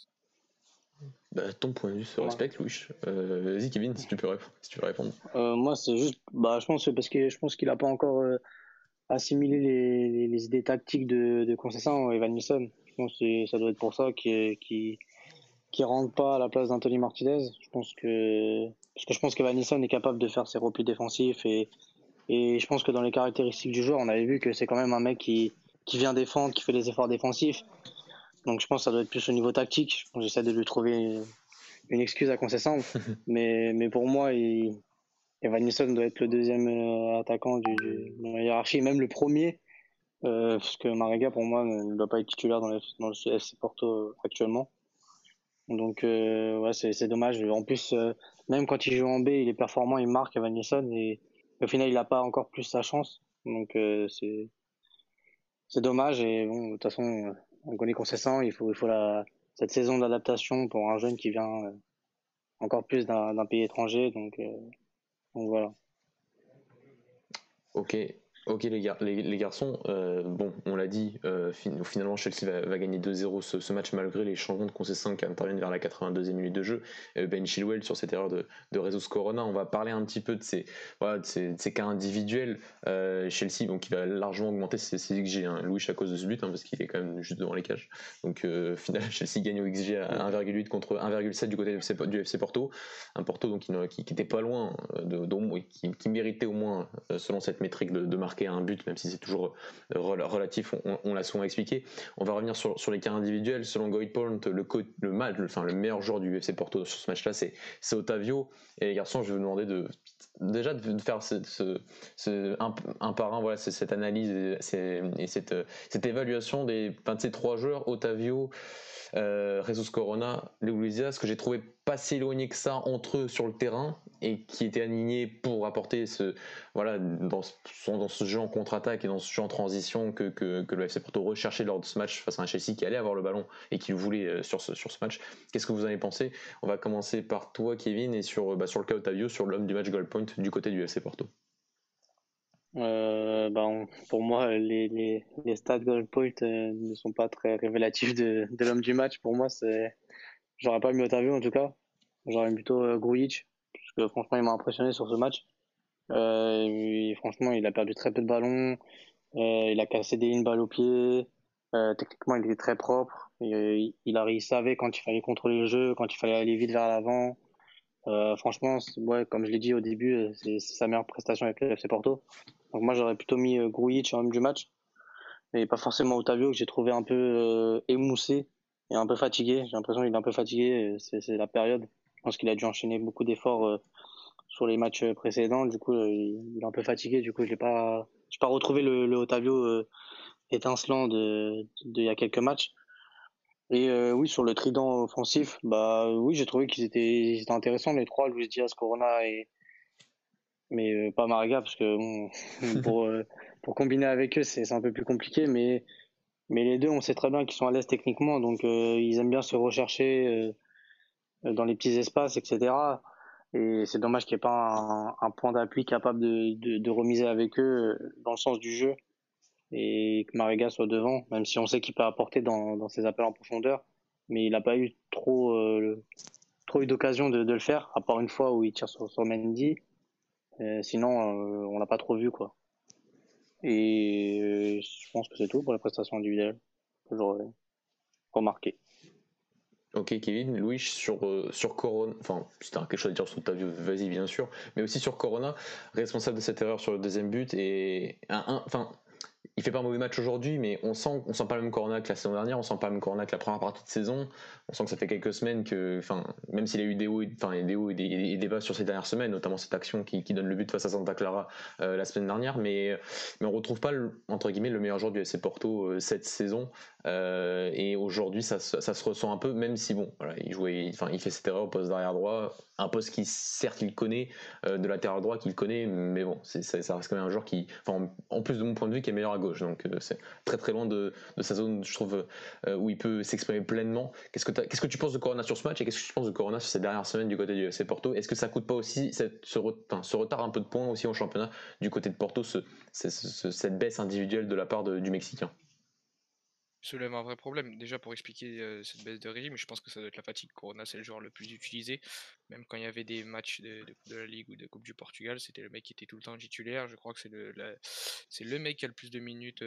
Bah, ton point de vue se respecte, Louis. Euh, vas-y, Kevin, si tu peux, si tu veux répondre. Euh, moi, c'est juste, bah, je pense parce que je pense qu'il n'a pas encore euh, assimilé les, les, idées tactiques de, de Concession Evan Nilsson. Je pense que ça doit être pour ça qu'il qui qui rentre pas à la place d'Anthony Martinez. Je pense que parce que je pense qu'Evan Nilsson est capable de faire ses replis défensifs et et je pense que dans les caractéristiques du joueur, on avait vu que c'est quand même un mec qui qui vient défendre, qui fait les efforts défensifs donc je pense que ça doit être plus au niveau tactique. J'essaie de lui trouver une excuse à Concession. mais, mais pour moi, il, Evan Nilsson doit être le deuxième euh, attaquant du, de la hiérarchie, même le premier. Euh, parce que Mariga, pour moi, ne doit pas être titulaire dans le, dans le FC Porto euh, actuellement. Donc, euh, ouais, c'est dommage. En plus, euh, même quand il joue en B, il est performant, il marque Evan Nilsson. Et au final, il n'a pas encore plus sa chance. Donc, euh, c'est c'est dommage. Et bon, de toute façon, on connaît Concessant, il faut, il faut la, cette saison d'adaptation pour un jeune qui vient euh, encore plus d'un pays étranger. Donc, euh, donc voilà. Ok, Ok les, les, garçons, euh, bon, on l'a dit, euh, finalement Chelsea va, gagner 2-0 ce, match malgré les changements de concession qui interviennent vers la 82e minute de jeu. Euh, ben Chilwell sur cette erreur de, de Jesus Corona, on va parler un petit peu de ces, voilà, de ces, cas individuels. Chelsea, donc, qui va largement augmenter ses, XG, hein, Louis à cause de ce but, hein, parce qu'il est quand même juste devant les cages. Donc final, Chelsea gagne au XG à 1,8 contre 1,7 du côté du FC, du FC, Porto. Un Porto donc, qui, qui, était pas loin, de, qui, qui, méritait au moins, selon cette métrique, de, de marquer un but, même si c'est toujours euh, relatif, on, l'a souvent expliqué. On va revenir sur, sur les cas individuels. Selon Point, le, le, match, enfin, le meilleur joueur du UFC Porto sur ce match-là, c'est Otavio. Et les garçons, je vais vous demander de déjà de faire ce, un, par un, voilà, cette analyse et, cette, cette, évaluation des, de ces trois joueurs, Otavio, euh, Jesus Corona, ce que j'ai trouvé pas si éloigné que ça entre eux sur le terrain et qui étaient alignés pour apporter ce voilà dans, dans ce jeu en contre-attaque et dans ce jeu en transition que, que, le FC Porto recherchait lors de ce match face à un Chelsea qui allait avoir le ballon et qui le voulait euh, sur ce, sur ce match. Qu'est-ce que vous en avez pensé? On va commencer par toi Kevin et sur, bah, sur le cas Otavio, sur l'homme du match goal point du côté du FC Porto. Euh, ben, pour moi, les, les, les stats goal point euh, ne sont pas très révélatifs de, de l'homme du match. Pour moi, c'est j'aurais pas mis Otavio en tout cas. J'aurais mis plutôt euh, parce que franchement, il m'a impressionné sur ce match. Euh, franchement, il a perdu très peu de ballons. Euh, il a cassé des lignes balles au pied. Techniquement, il était très propre. Il, il, a, il savait quand il fallait contrôler le jeu, quand il fallait aller vite vers l'avant. Euh, franchement, ouais, comme je l'ai dit au début, c'est sa meilleure prestation avec le FC Porto. Donc moi j'aurais plutôt mis euh, Grujic en homme du match, mais pas forcément Otavio que j'ai trouvé un peu euh, émoussé et un peu fatigué. J'ai l'impression qu'il est un peu fatigué, c'est la période. Je pense qu'il a dû enchaîner beaucoup d'efforts euh, sur les matchs précédents. Du coup, il est un peu fatigué. Du coup, je n'ai pas, pas retrouvé le, Otavio étincelant de, de, il y a quelques matchs. Et oui, sur le trident offensif, bah oui, j'ai trouvé qu'ils étaient, ils étaient intéressants les trois, Luis Diaz, Corona et, mais euh, pas Mariga parce que bon, pour, euh, pour combiner avec eux c'est un peu plus compliqué mais mais les deux on sait très bien qu'ils sont à l'aise techniquement donc euh, ils aiment bien se rechercher dans les petits espaces etc et c'est dommage qu'il n'y ait pas un, un point d'appui capable de, de, de, remiser avec eux dans le sens du jeu et que Mariga soit devant, même si on sait qu'il peut apporter dans, dans, ses appels en profondeur, mais il n'a pas eu trop, euh, trop eu d'occasion de, de, le faire, à part une fois où il tire sur, sur Mendy. Euh, sinon, euh, on l'a pas trop vu, quoi. Et je pense que c'est tout pour les prestations individuelles que j'aurais remarqué. Ok Kevin, Louis sur sur Corona, enfin si t'as quelque chose à dire sur ta vie, vas-y bien sûr, mais aussi sur Corona, responsable de cette erreur sur le deuxième but et un, enfin il fait pas un mauvais match aujourd'hui, mais on sent, on sent pas le même Corona que la saison dernière, on sent pas le même Corona que la première partie de saison. On sent que ça fait quelques semaines que, enfin, même s'il a eu des hauts, et des, bas sur ces dernières semaines, notamment cette action qui, donne le but face à Santa Clara euh, la semaine dernière, mais, mais on retrouve pas entre guillemets le meilleur joueur du FC Porto euh, cette saison. Euh, et aujourd'hui, ça, se ressent un peu, même si bon, il jouait, enfin, il fait cette erreur au poste d'arrière droit, un poste qui certes il connaît, de latéral droit qu'il connaît, mais bon, ça, ça, reste quand même un joueur qui, en plus de mon point de vue, qui est meilleur à gauche. Donc euh, c'est très très loin de, sa zone, je trouve, euh, où il peut s'exprimer pleinement. Qu'est-ce que, tu penses de Corona sur ce match et qu'est-ce que tu penses de Corona sur ces dernières semaines du côté du FC Porto? Est-ce que ça coûte pas aussi ce, retard un peu de points aussi au championnat du côté de Porto, ce, ce, cette baisse individuelle de la part du Mexicain? Soulève un vrai problème. Déjà pour expliquer cette baisse de régime, je pense que ça doit être la fatigue. Corona, c'est le joueur le plus utilisé. Même quand il y avait des matchs de, la Ligue ou de Coupe du Portugal, c'était le mec qui était tout le temps titulaire. Je crois que c'est le, mec qui a le plus de minutes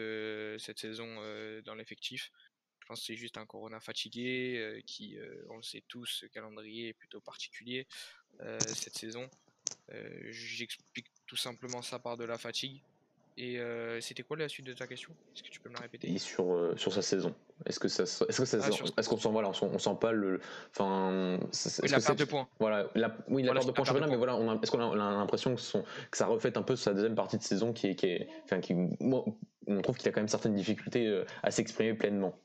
cette saison dans l'effectif. Je pense que c'est juste un Corona fatigué, qui, on le sait tous, ce calendrier est plutôt particulier cette saison. J'explique tout simplement ça par de la fatigue. Et euh, c'était quoi la suite de ta question? Est-ce que tu peux me la répéter? Et sur, euh, sur sa saison. Est-ce que ça, est-ce que ça, ah, est-ce qu'on sent, voilà, on sent, on sent pas le, enfin, oui, la perte de points. Voilà, la, oui, la voilà, perte de points championnat, mais voilà, on est-ce qu'on a, a l'impression que, son, que ça reflète un peu sa deuxième partie de saison qui est, qui est, enfin, qui, moi, on trouve qu'il a quand même certaines difficultés euh, à s'exprimer pleinement.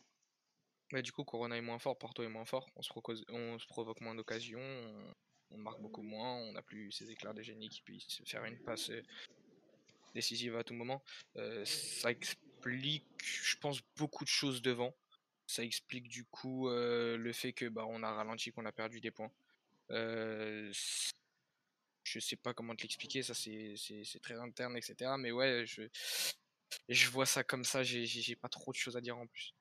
Mais du coup, Corona est moins fort, Porto est moins fort, on se, on se provoque moins d'occasions, on, on, marque beaucoup moins, on n'a plus ces éclairs de génie qui puissent faire une passe décisive à tout moment. Euh, ça explique, je pense, beaucoup de choses devant. Ça explique du coup euh, le fait que bah, on a ralenti, qu'on a perdu des points. Euh, je sais pas comment te l'expliquer, ça c'est très interne, etc. Mais ouais, je, je vois ça comme ça, j'ai pas trop de choses à dire en plus.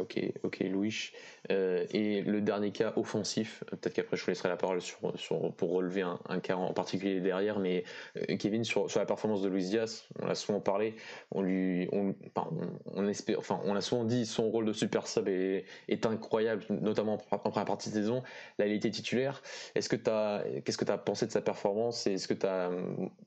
Ok, ok, Louis. Euh, et le dernier cas offensif, peut-être qu'après je vous laisserai la parole sur, sur pour relever un, un, cas en particulier derrière, mais euh, Kevin, sur, sur, la performance de Luis Diaz, on l'a souvent parlé, on lui, on, on, espère, enfin, on a souvent dit son rôle de super sub est, est incroyable, notamment en première partie de saison. Là, il était titulaire. Est-ce que t'as, qu'est-ce que tu as pensé de sa performance est-ce que t'as,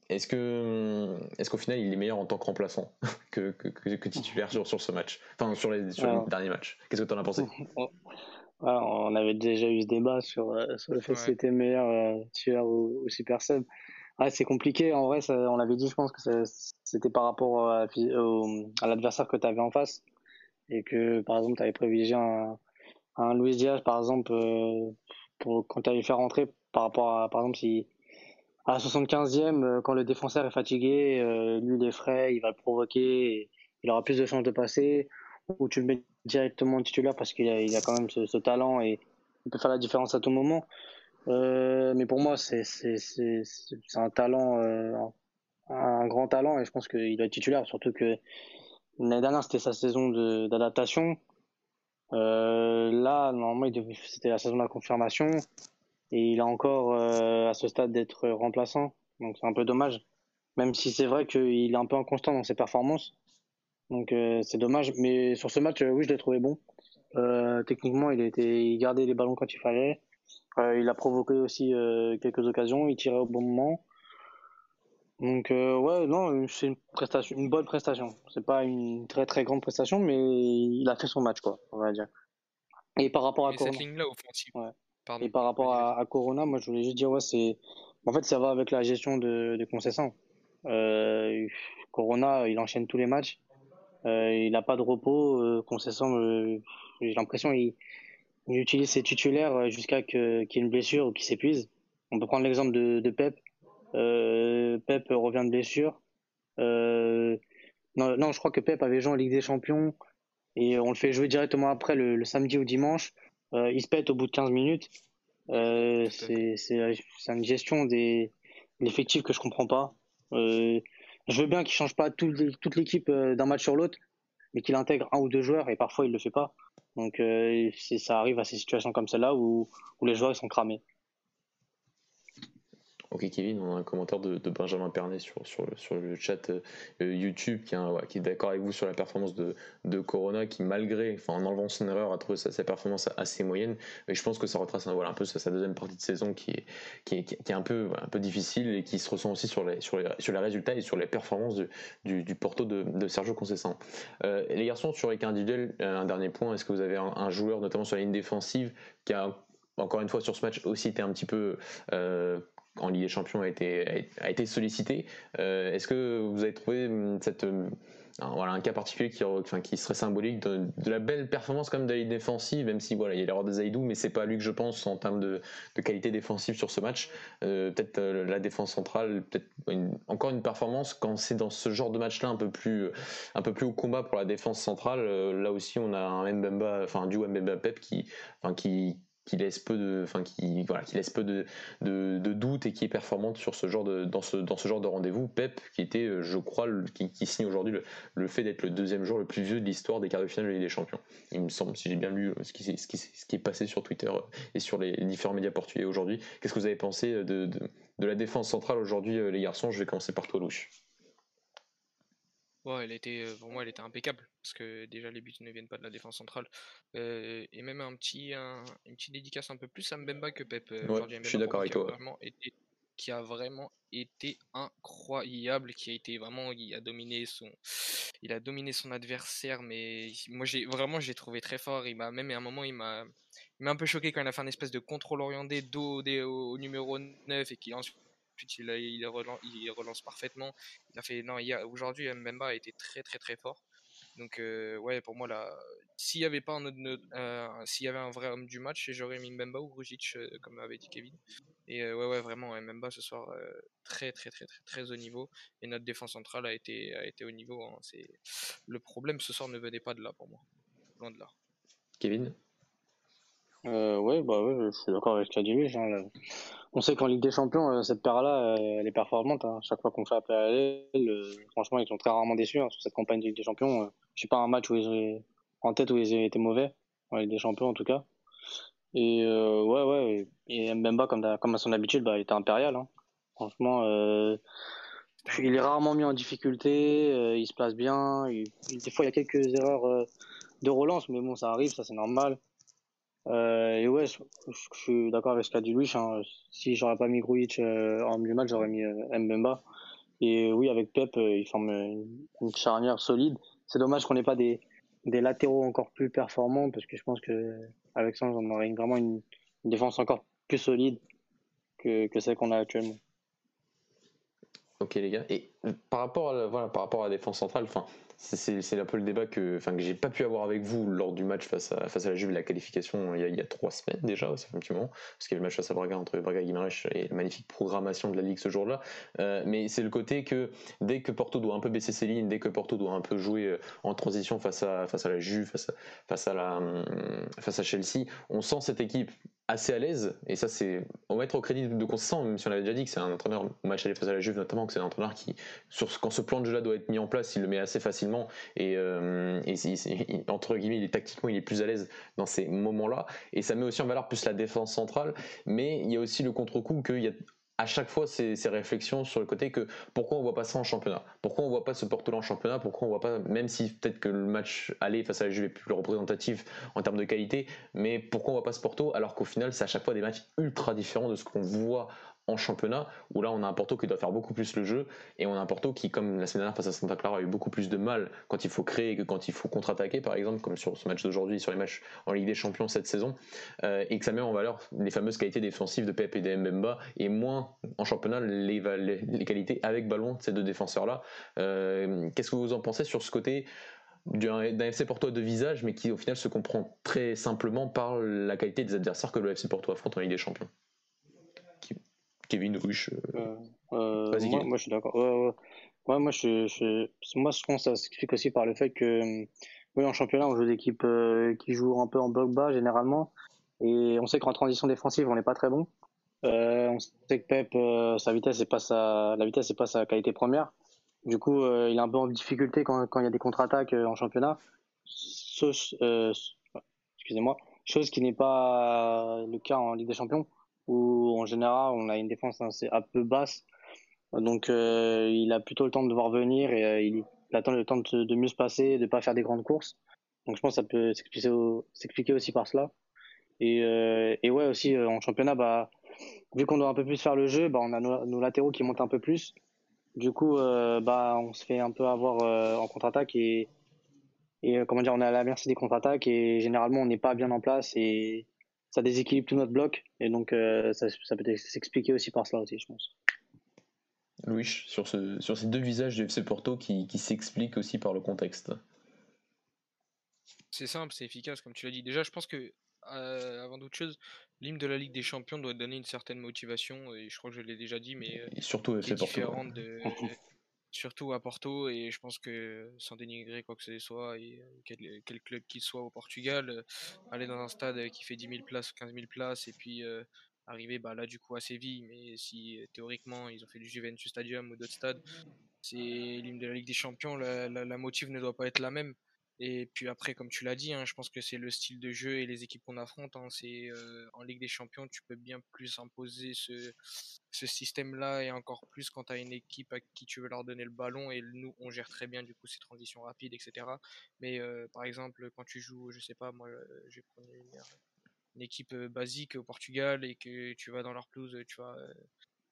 est-ce que, est-ce qu'au final, il est meilleur en tant que remplaçant que, que, que, titulaire sur, sur ce match, enfin, sur les, sur les derniers matchs? Qu'est-ce que tu en as pensé? On avait déjà eu ce débat sur, euh, sur le fait ouais. que c'était meilleur euh, tueur ou, ou, super sub. Ouais, c'est compliqué. En vrai, ça, on l'avait dit, je pense que c'était par rapport à, à l'adversaire que tu avais en face. Et que, par exemple, tu avais privilégié un, un Luis Diaz, par exemple, euh, pour, quand tu allais faire rentrer par rapport à, par exemple, si à la 75e, euh, quand le défenseur est fatigué, euh, lui, il est frais, il va le provoquer, il aura plus de chances de passer ou tu le mets directement titulaire parce qu'il a, il a quand même ce, ce, talent et il peut faire la différence à tout moment. Euh, mais pour moi, c'est, c'est, c'est, un talent, euh, un grand talent et je pense qu'il doit être titulaire, surtout que l'année dernière c'était sa saison de, d'adaptation. Euh, là, normalement, c'était la saison de la confirmation et il a encore euh, à ce stade d'être remplaçant, donc c'est un peu dommage. Même si c'est vrai qu'il est un peu inconstant dans ses performances, donc euh, c'est dommage. Mais sur ce match, euh, oui, je l'ai trouvé bon. Euh, techniquement, il, était, il gardait les ballons quand il fallait. Il a provoqué aussi quelques occasions. Il tirait au bon moment. Donc ouais, non, c'est une prestation, une bonne prestation. C'est pas une très très grande prestation, mais il a fait son match, quoi, on va dire. Et par rapport à Et Corona, ligne-là offensive. Ouais. Pardon. Et par rapport à, à, Corona, moi je voulais juste dire ouais, c'est, en fait, ça va avec la gestion de, de Concession. Euh, Corona, il enchaîne tous les matchs. Euh, il n'a pas de repos. Euh, Concession, euh, j'ai l'impression il, il, utilise ses titulaires jusqu'à qu'il y ait une blessure ou qu'il s'épuise. On peut prendre l'exemple de, de Pep. Pep revient de blessure. Non, non, je crois que Pep avait joué en Ligue des Champions et on le fait jouer directement après le, le samedi ou dimanche. Euh, il se pète au bout de 15 minutes. Euh, c'est, une gestion des l'effectif que je comprends pas. Euh, je veux bien qu'il change pas toute l'équipe d'un match sur l'autre, mais qu'il intègre un ou deux joueurs et parfois il le fait pas. Donc ça arrive à ces situations comme celle-là où, où les joueurs sont cramés. Ok Kevin, on a un commentaire de, Benjamin Pernet sur, le chat euh, YouTube qui, qui est d'accord avec vous sur la performance de, Corona qui malgré, en enlevant son erreur, a trouvé sa, performance assez moyenne. Mais je pense que ça retrace voilà, un peu sa, deuxième partie de saison qui est, un, peu, difficile et qui se ressent aussi sur les, résultats et sur les performances du, Porto de, Sergio Conceição. Euh, les garçons, sur les individuels, euh, un dernier point, est-ce que vous avez un, joueur, notamment sur la ligne défensive, qui a encore une fois sur ce match aussi été un petit peu en Ligue des Champions a été, a été sollicité. Euh, est-ce que vous avez trouvé hum, cette, hum, voilà, un cas particulier qui, enfin, qui serait symbolique de, la belle performance comme de la défensive, même si voilà, il y a l'erreur de Zaidou, mais c'est pas lui que je pense en termes de, qualité défensive sur ce match. Euh, peut-être euh, la défense centrale, peut-être encore une performance quand c'est dans ce genre de match-là un peu plus un peu plus au combat pour la défense centrale. là aussi, on a un Mbemba, enfin du Mbemba Pep qui, enfin, qui qui laisse peu de, enfin doutes et qui est performante dans ce genre de rendez-vous. Pep, qui était, euh, je crois, qui, signe aujourd'hui le, fait d'être le deuxième jour le plus vieux de l'histoire des quarts de finale de Ligue des Champions. Il me semble, si j'ai bien lu euh, ce qui, est passé sur Twitter euh, et sur les différents médias portugais aujourd'hui. Qu'est-ce que vous avez pensé de la défense centrale aujourd'hui, les garçons? Je vais commencer par toi, Louche. Ouais, elle était, pour moi, elle était impeccable parce que déjà les buts ne viennent pas de la défense centrale et même un petit, une petite dédicace un peu plus à Mbemba que Pep. Ouais, je suis d'accord avec toi. qui a vraiment été incroyable, qui a été vraiment, il a dominé son, il a dominé son adversaire, mais moi j'ai vraiment j'ai trouvé très fort. Il m'a même à un moment il m'a, il m'a un peu choqué quand il a fait un espèce de contrôle orienté dos au, au numéro 9 et qu'il ensuite il, relance, parfaitement. Il a fait non, aujourd'hui Mbemba a été très très très fort. Donc euh, ouais, pour moi là, s'il y avait pas un euh, s'il y avait un vrai homme du match, j'aurais mis Mbemba ou Rujic euh, comme avait dit Kevin. Et ouais ouais vraiment Mbemba ce soir très, très très très très au niveau et notre défense centrale a été a été au niveau. Hein. C'est le problème ce soir ne venait pas de là pour moi, loin de là. Kevin? Ouais bah ouais, je suis d'accord avec qu'a dit lui. On sait qu'en Ligue des Champions, euh, cette paire-là, euh, elle est performante. Hein. Chaque fois qu'on fait appel à elle, euh, franchement, ils sont très rarement déçus hein, sur cette campagne de Ligue des Champions. Je sais pas un match où ils ont en tête où ils ont été mauvais en Ligue des Champions en tout cas. Et ouais, ouais. Et Mbemba, comme, comme à son habitude, bah, il était impérial. Hein. Franchement, il est rarement mis en difficulté. il se place bien. des fois, il y a quelques erreurs de relance, mais bon, ça arrive, ça c'est normal. Euh, et ouais, je, suis d'accord avec ce qu'a dit Louis. Si j'aurais pas mis Grujic euh, en milieu match, j'aurais mis euh, Mbemba. Et oui, avec Pep, euh, il forme une, charnière solide. C'est dommage qu'on n'ait pas des, des latéraux encore plus performants parce que je pense que avec ça, on aurait vraiment une, défense encore plus solide que, que celle qu'on a actuellement. Ok les gars. Et par rapport à voilà, par rapport à la défense centrale, enfin, c'est un peu le débat que, enfin, que j'ai pas pu avoir avec vous lors du match face à, face à la Juve, la qualification il y, a, il y a trois semaines déjà, parce qu'il y a le match face à Braga entre Braga et Guimarães et la magnifique programmation de la Ligue ce jour-là. Euh, mais c'est le côté que dès que Porto doit un peu baisser ses lignes, dès que Porto doit un peu jouer euh, en transition face à, face à la Juve, face à, face à, la, hum, face à Chelsea, on sent cette équipe assez à l'aise, et ça c'est on va au crédit de Constant, même si on avait déjà dit que c'est un entraîneur au match aller face à la Juve notamment, que c'est un entraîneur qui, sur, quand ce plan de jeu là doit être mis en place, il le met assez facilement, et, euh, entre guillemets, il est tactiquement il est plus à l'aise dans ces moments là, et ça met aussi en valeur plus la défense centrale, mais il y a aussi le contre-coup qu'il y a à chaque fois ces, réflexions sur le côté que pourquoi on voit pas ça en championnat? Pourquoi on voit pas ce Porto en championnat? Pourquoi on voit pas, même si peut-être que le match aller face à la Juve est plus représentatif en termes de qualité, mais pourquoi on voit pas ce Porto? Alors qu'au final c'est à chaque fois des matchs ultra différents de ce qu'on voit en championnat, où là on a un Porto qui doit faire beaucoup plus le jeu, et on a un Porto qui, comme la semaine dernière face à Santa Clara, a eu beaucoup plus de mal quand il faut créer que quand il faut contre-attaquer, par exemple, comme sur ce match d'aujourd'hui, sur les matchs en Ligue des Champions cette saison, euh, et que ça met en valeur les fameuses qualités défensives de Pep et de Mbemba, et moins en championnat les, qualités avec ballon de ces deux défenseurs-là. Euh, qu'est-ce que vous en pensez sur ce côté d'un FC Porto de visage, mais qui au final se comprend très simplement par la qualité des adversaires que le FC Porto affronte en Ligue des Champions? Kevin Ruche. Euh, euh, Vas-y, moi, moi, je suis d'accord. Ouais, moi, je, je, moi, je pense que ça s'explique aussi par le fait que, oui, en championnat, on joue des équipes euh, qui jouent un peu en bloc bas généralement, et on sait qu'en transition défensive, on n'est pas très bon. on sait que Pep, sa vitesse, c'est pas sa, la vitesse, c'est pas sa qualité première. Du coup, il est un peu en difficulté quand, quand il y a des contre-attaques en championnat. excusez-moi, chose qui n'est pas le cas en Ligue des Champions, où en général on a une défense assez, un peu basse. Donc il a plutôt le temps de devoir venir et il, attend le temps de, mieux se passer, de pas faire des grandes courses. Donc je pense que ça peut s'expliquer aussi par cela. Et, euh, et ouais, aussi euh, en championnat, bah, vu qu'on doit un peu plus faire le jeu, bah, on a nos, latéraux qui montent un peu plus. Du coup, euh, bah, on se fait un peu avoir en contre-attaque et, et comment dire, on est à la merci des contre-attaques et généralement on n'est pas bien en place et ça déséquilibre tout notre bloc. Et donc ça, ça peut s'expliquer aussi par cela aussi, je pense. Louis, sur, ce, sur ces deux visages de FC Porto qui, qui s'expliquent aussi par le contexte. C'est simple, c'est efficace, comme tu l'as dit. Déjà, je pense que, euh, avant toute chose, l'hymne de la Ligue des Champions doit donner une certaine motivation, et je crois que je l'ai déjà dit, mais euh, surtout différente de, surtout à Porto, et je pense que, sans dénigrer quoi que ce soit, et quel, quel club qu'il soit au Portugal, euh, aller dans un stade qui fait 10 000 places, 15 000 places, et puis arriver bah, là du coup à Séville, mais si théoriquement ils ont fait du Juventus Stadium ou d'autres stades, c'est l'hymne de la Ligue des Champions, la motive ne doit pas être la même. Et puis après, comme tu l'as dit, hein, je pense que c'est le style de jeu et les équipes qu'on affronte. Hein, c'est euh, en Ligue des Champions, tu peux bien plus imposer ce, système-là et encore plus quand tu as une équipe à qui tu veux leur donner le ballon. Et nous, on gère très bien du coup ces transitions rapides, etc. Mais euh, par exemple, quand tu joues, je sais pas, moi, euh, je vais une, équipe basique au Portugal et que tu vas dans leur pelouse, tu vois,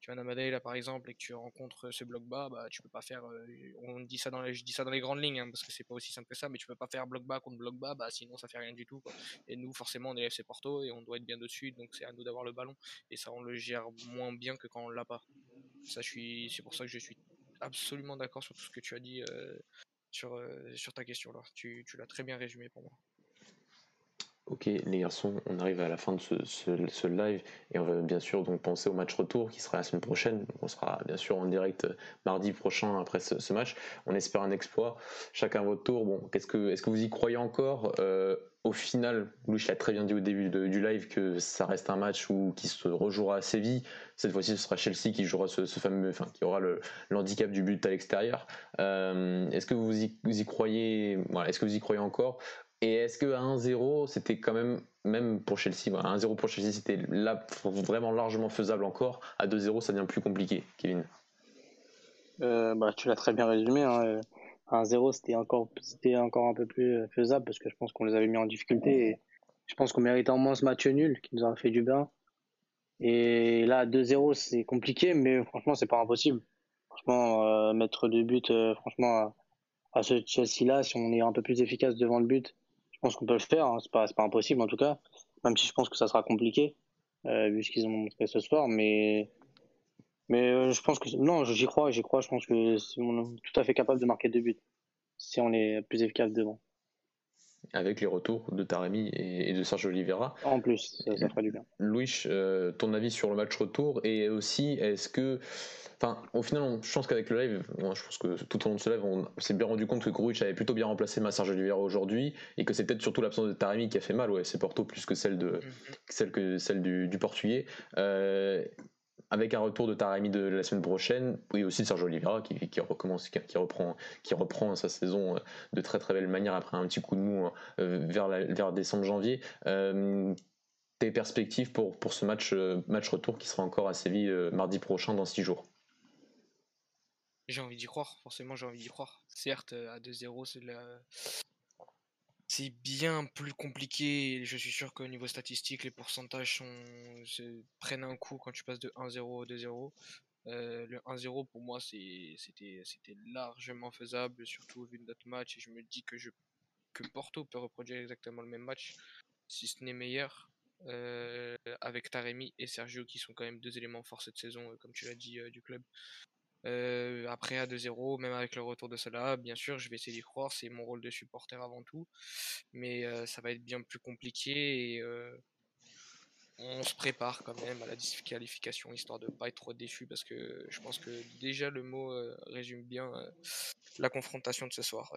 tu vas à Madeira par exemple et que tu rencontres ce bloc bas, bah tu peux pas faire. Euh, on dit ça dans les, je dis ça dans les grandes lignes hein, parce que c'est pas aussi simple que ça, mais tu peux pas faire bloc bas contre bloc bas, bah sinon ça fait rien du tout. Et nous forcément on est FC Porto et on doit être bien dessus, donc c'est à nous d'avoir le ballon et ça on le gère moins bien que quand on l'a pas. Ça je suis, c'est pour ça que je suis absolument d'accord sur tout ce que tu as dit euh, sur euh, sur ta question là. Tu, tu l'as très bien résumé pour moi. Ok les garçons, on arrive à la fin de ce, live et on va bien sûr donc penser au match retour qui sera la semaine prochaine. on sera bien sûr en direct euh, mardi prochain après ce, match. On espère un exploit. Chacun votre tour. Bon, qu'est-ce que est-ce que vous y croyez encore euh, Au final, Louis l'a très bien dit au début du live que ça reste un match où qui se rejouera à Séville. Cette fois-ci, ce sera Chelsea qui jouera ce, fameux, enfin qui aura le, du but à l'extérieur. Euh, est-ce que vous vous y croyez est-ce que vous y croyez encore? Et est-ce que 1-0, c'était quand même, même pour Chelsea, 1-0 pour Chelsea, c'était là, vraiment largement faisable encore. À 2-0, ça devient plus compliqué, Kevin. Euh, bah, tu l'as très bien résumé. Hein. 1-0, c'était encore, c'était encore un peu plus faisable parce que je pense qu'on les avait mis en difficulté. Je pense qu'on méritait au moins ce match nul qui nous a fait du bien. Et là, 2-0, c'est compliqué, mais franchement, c'est pas impossible. Franchement, euh, mettre deux buts, euh, franchement, à, ce Chelsea-là, si on est un peu plus efficace devant le but, pense qu'on peut le faire, hein. c'est pas, pas impossible en tout cas, même si je pense que ça sera compliqué, euh, vu ce qu'ils ont montré ce soir, mais, mais euh, je pense que non, j'y crois, j'y crois, je pense que on est tout à fait capable de marquer deux buts, si on est plus efficace devant. Avec les retours de Taremi et de Sergio Oliveira. En plus, ça, ça fera du bien. Louis, euh, ton avis sur le match retour et aussi, est-ce que Enfin, au final, je pense qu'avec le live, je pense que tout au long de ce live, on s'est bien rendu compte que Gruitch avait plutôt bien remplacé Sergio Oliveira aujourd'hui et que c'est peut-être surtout l'absence de Taremi qui a fait mal. Ouais, c'est Porto plus que celle, de, mm-hmm. celle, que, celle du, Portugais. Euh, avec un retour de Taremi de la semaine prochaine, oui aussi de Sergio Oliveira qui, recommence, qui, reprend, qui reprend sa saison euh, de très très belle manière après un petit coup de mou euh, vers, décembre-janvier. tes perspectives pour, pour ce match, match retour qui sera encore à Séville mardi prochain dans six jours? J'ai envie d'y croire, forcément j'ai envie d'y croire. Certes, à 2-0, c'est C'est bien plus compliqué. Je suis sûr qu'au niveau statistique, les pourcentages sont... prennent un coup quand tu passes de 1-0 à 2-0. Euh, le 1-0 pour moi c'était largement faisable, surtout vu notre match. Et je me dis que, je, que Porto peut reproduire exactement le même match, si ce n'est meilleur. Euh, avec Taremi et Sergio qui sont quand même deux éléments forts cette saison, euh, comme tu l'as dit, du club. Euh, après à 2-0, même avec le retour de cela, bien sûr, je vais essayer d'y croire, c'est mon rôle de supporter avant tout, mais euh, ça va être bien plus compliqué et euh, on se prépare quand même à la disqualification histoire de pas être trop déçu parce que je pense que déjà le mot résume bien la confrontation de ce soir.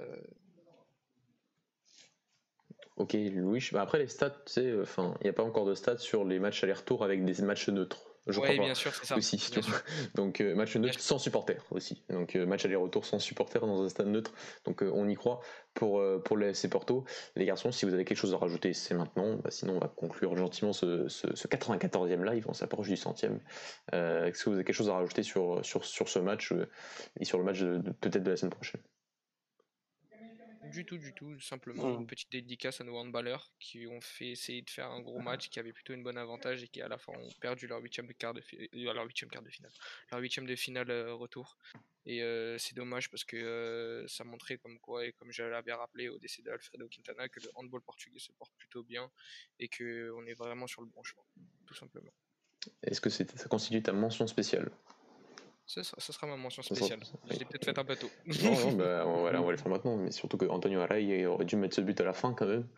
Ok, Louis. Bah, après les stats, il n'y a pas encore de stats sur les matchs aller-retour avec des matchs neutres. Je ouais, crois bien sûr, c'est ça. aussi. Bien sûr. Donc euh, match neutre sans supporters aussi. Donc euh, match aller-retour sans supporters dans un stade neutre. Donc euh, on y croit pour pour le FC Porto. Les garçons, si vous avez quelque chose à rajouter, c'est maintenant. Bah, sinon, on va conclure gentiment ce, ce, ce 94e live. On s'approche du centième. Est-ce que vous avez quelque chose à rajouter sur sur sur ce match et sur le match peut-être de la semaine prochaine? Du tout, du tout. Simplement Mm. une petite dédicace à nos handballeurs qui ont fait essayer de faire un gros match, qui avaient plutôt une bonne avantage et qui à la fin ont perdu leur huitième de quart de, fi- euh, leur huitième quart de finale, leur huitième de finale euh, retour. Et euh, c'est dommage parce que euh, ça montrait comme quoi, et comme je l'avais rappelé au décès d'Alfredo Quintana, que le handball portugais se porte plutôt bien et que on est vraiment sur le bon chemin, tout simplement. Est-ce que ça constitue ta mention spéciale? Ça, sera- sera ma mention sera- spéciale. Je l'ai peut-être faite un peu tôt. Non, non, bah, on, va, on va le faire maintenant. Mais surtout que Antonio Array aurait dû mettre ce but à la fin quand même.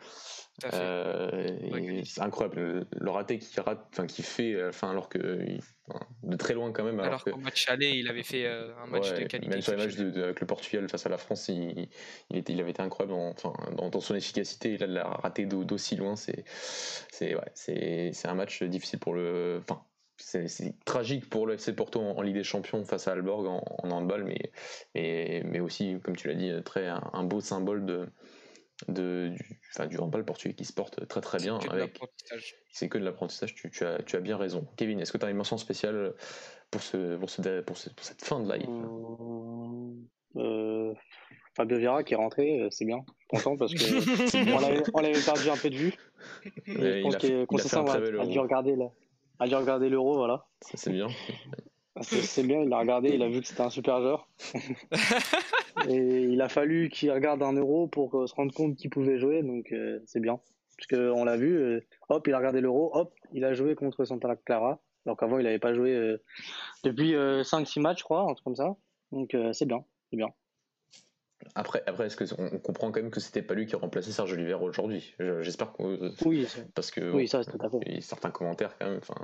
Fait. Euh, Ouais, c'est incroyable le, raté qu'il rate, enfin qu'il fait à la fin alors que il- enfin, de très loin quand même. Alors, Alors que qu'au match aller, il avait fait euh, un match de qualité. même sur les matchs de, de- avec le Portugal face à la France, il, il était, il avait été incroyable dans, enfin, dans, dans son efficacité. La rater d'au- d'aussi loin, c'est, c'est, ouais, c'est un match difficile pour le, enfin. C'est tragique pour le FC Porto en, en Ligue des Champions face à Alborg en, en handball, mais, mais, mais aussi, comme tu l'as dit, très, un, un beau symbole de, de, du, enfin, du handball portugais qui se porte très très bien. Que de Avec, l'apprentissage. c'est que de l'apprentissage, tu, tu as, tu as bien raison. Kevin, est-ce que tu as une mention spéciale pour, ce, pour, ce, pour, ce- pour cette fin de live? Euh, euh, Fabio Vieira qui est rentré, euh, c'est bien. Je suis content parce que on l'avait- perdu un peu de vue. Et Ouais, je pense que il a dû regarder la- a dû regarder l'euro, voilà. Ça, c'est bien. C'est c'est bien, il a regardé, il a vu que c'était un super joueur. Et il a fallu qu'il regarde un euro pour euh, se rendre compte qu'il pouvait jouer, donc euh, c'est bien. Parce qu'on l'a vu, euh, hop, il a regardé l'euro, hop, il a joué contre Santa Clara. Alors qu'avant, il n'avait pas joué euh, depuis 5-6 matchs, je crois, un truc comme ça. Donc euh, c'est bien, c'est bien. Après, après est-ce qu'on on comprend quand même que c'était pas lui qui remplaçait Serge Oliver aujourd'hui Je- J'espère que. Oui, c'est- Parce que. oui ça, tout à fait. il y a certains commentaires quand même. Enfin,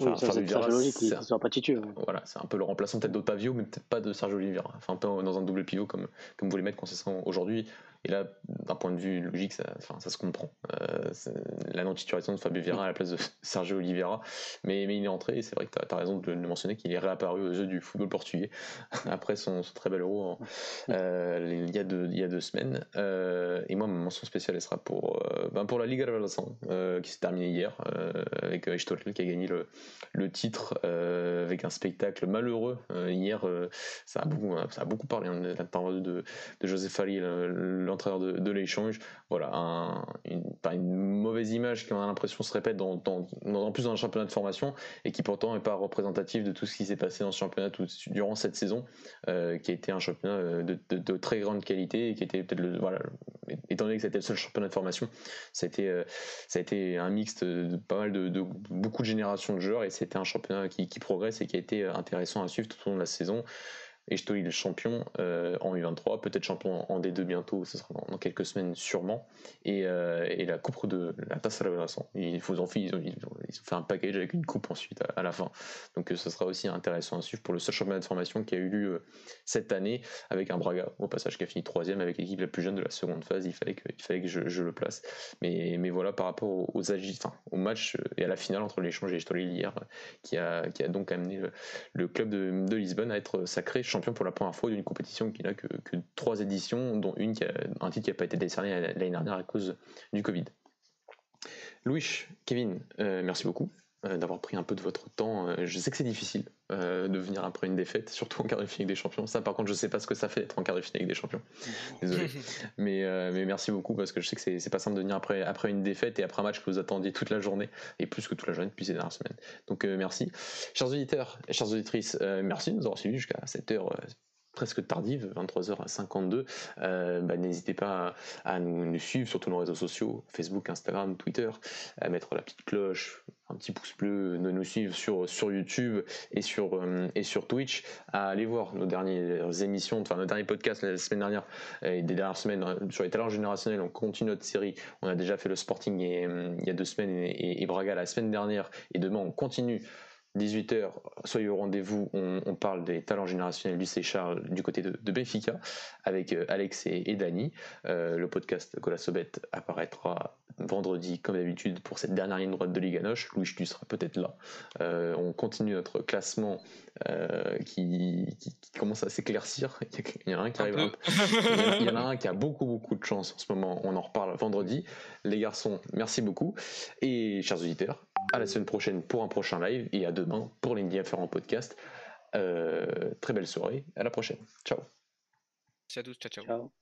Oui, enfin, ça, Fabio c'est qu'il soit pas titulaire. Voilà, c'est un peu le remplaçant peut-être d'Otavio, mais peut-être pas de Sergio Oliveira. Enfin, un peu dans un double pivot comme, comme vous les mettre Conceição aujourd'hui. Et là, d'un point de vue logique, ça, ça se comprend. Euh, la non-titularisation de Fabio Vieira à la place de Sergio Oliveira. Mais, il est entré, et c'est vrai que tu as, raison de le mentionner, qu'il est réapparu aux yeux du football portugais après son, très bel euro en- euh, il, y a deux, semaines. Euh, et moi, ma mention spéciale, sera pour, euh, ben pour la Liga Revelação, euh, qui s'est terminée hier, avec Estoril qui a gagné le, titre avec un spectacle malheureux. Hier, ça, a beaucoup, ça a parlé, hein, de la de, de José Fari, le- l'entraîneur de, de l'échange. Voilà, un- une, mauvaise image qui, on a l'impression, se répète dans, en plus dans un championnat de formation et qui pourtant n'est pas représentatif de tout ce qui s'est passé dans ce championnat durant cette saison, euh, qui a été un championnat euh, de très grande qualité et qui était peut-être le. Voilà, étant donné que c'était le seul championnat de formation, ça a été, euh, ça a été un mixte de pas mal de, de- beaucoup de générations de joueurs et c'était un championnat qui, qui progresse et qui a été intéressant à suivre tout au long de la saison. Et je dis le champion euh, en U23, peut-être champion en D2 bientôt, ce sera dans, quelques semaines sûrement. Et, euh, et la coupe de la tasse à la. Il en ils ont, ils, ont, fait un package avec une coupe ensuite à, la fin. Donc euh, ce sera aussi intéressant à suivre pour le seul championnat de formation qui a eu lieu cette année avec un Braga au passage qui a fini troisième avec l'équipe la plus jeune de la seconde phase. Il fallait que, il fallait que je, le place. Mais, mais voilà par rapport aux, aux enfin, au match et à la finale entre l'échange et Estoril hier, qui a, qui a donc amené le, le club de, de Lisbonne à être sacré champion pour la première fois d'une compétition qui n'a que, trois éditions, dont une qui a, un titre qui n'a pas été décerné l'année dernière à cause du Covid. Louis, Kevin, euh, merci beaucoup d'avoir pris un peu de votre temps. Euh, je sais que c'est difficile euh, de venir après une défaite, surtout en quart de finale des champions. Ça, par contre, je sais pas ce que ça fait d'être en quart de finale des champions. Désolé. mais, euh, mais merci beaucoup parce que je sais que c'est pas simple de venir après, après une défaite et après un match que vous attendiez toute la journée et plus que toute la journée depuis ces dernières semaines. Donc euh, merci. Chers auditeurs et chères auditrices, euh, merci de nous avoir suivis jusqu'à cette heure euh, presque tardive, 23h52. Euh, bah, N'hésitez pas à, nous, suivre sur tous nos réseaux sociaux, Facebook, Instagram, Twitter, à mettre la petite cloche, un petit pouce bleu, de nous suivre sur, sur YouTube et sur, euh, et sur Twitch, à aller voir nos dernières émissions, enfin nos derniers podcasts la semaine dernière et des dernières semaines euh, sur les talents générationnels. On continue notre série. On a déjà fait le Sporting et, il y a deux semaines et Braga la semaine dernière. Et demain, on continue 18h, soyez au rendez-vous, on, parle des talents générationnels du Charles du côté de, de Benfica avec euh, Alex et, et Dani. Euh, le podcast Colasobet apparaîtra vendredi comme d'habitude pour cette dernière ligne droite de Liga Noche. Louis, tu seras peut-être là. Euh, on continue notre classement qui, commence à s'éclaircir. Il y en a un qui arrive. Il y en a un qui a beaucoup beaucoup de chance en ce moment. On en reparle vendredi. Les garçons, merci beaucoup. Et chers auditeurs, à la semaine prochaine pour un prochain live et à demain pour les différents podcasts. Euh, très belle soirée, à la prochaine. Ciao. Ciao ciao. ciao.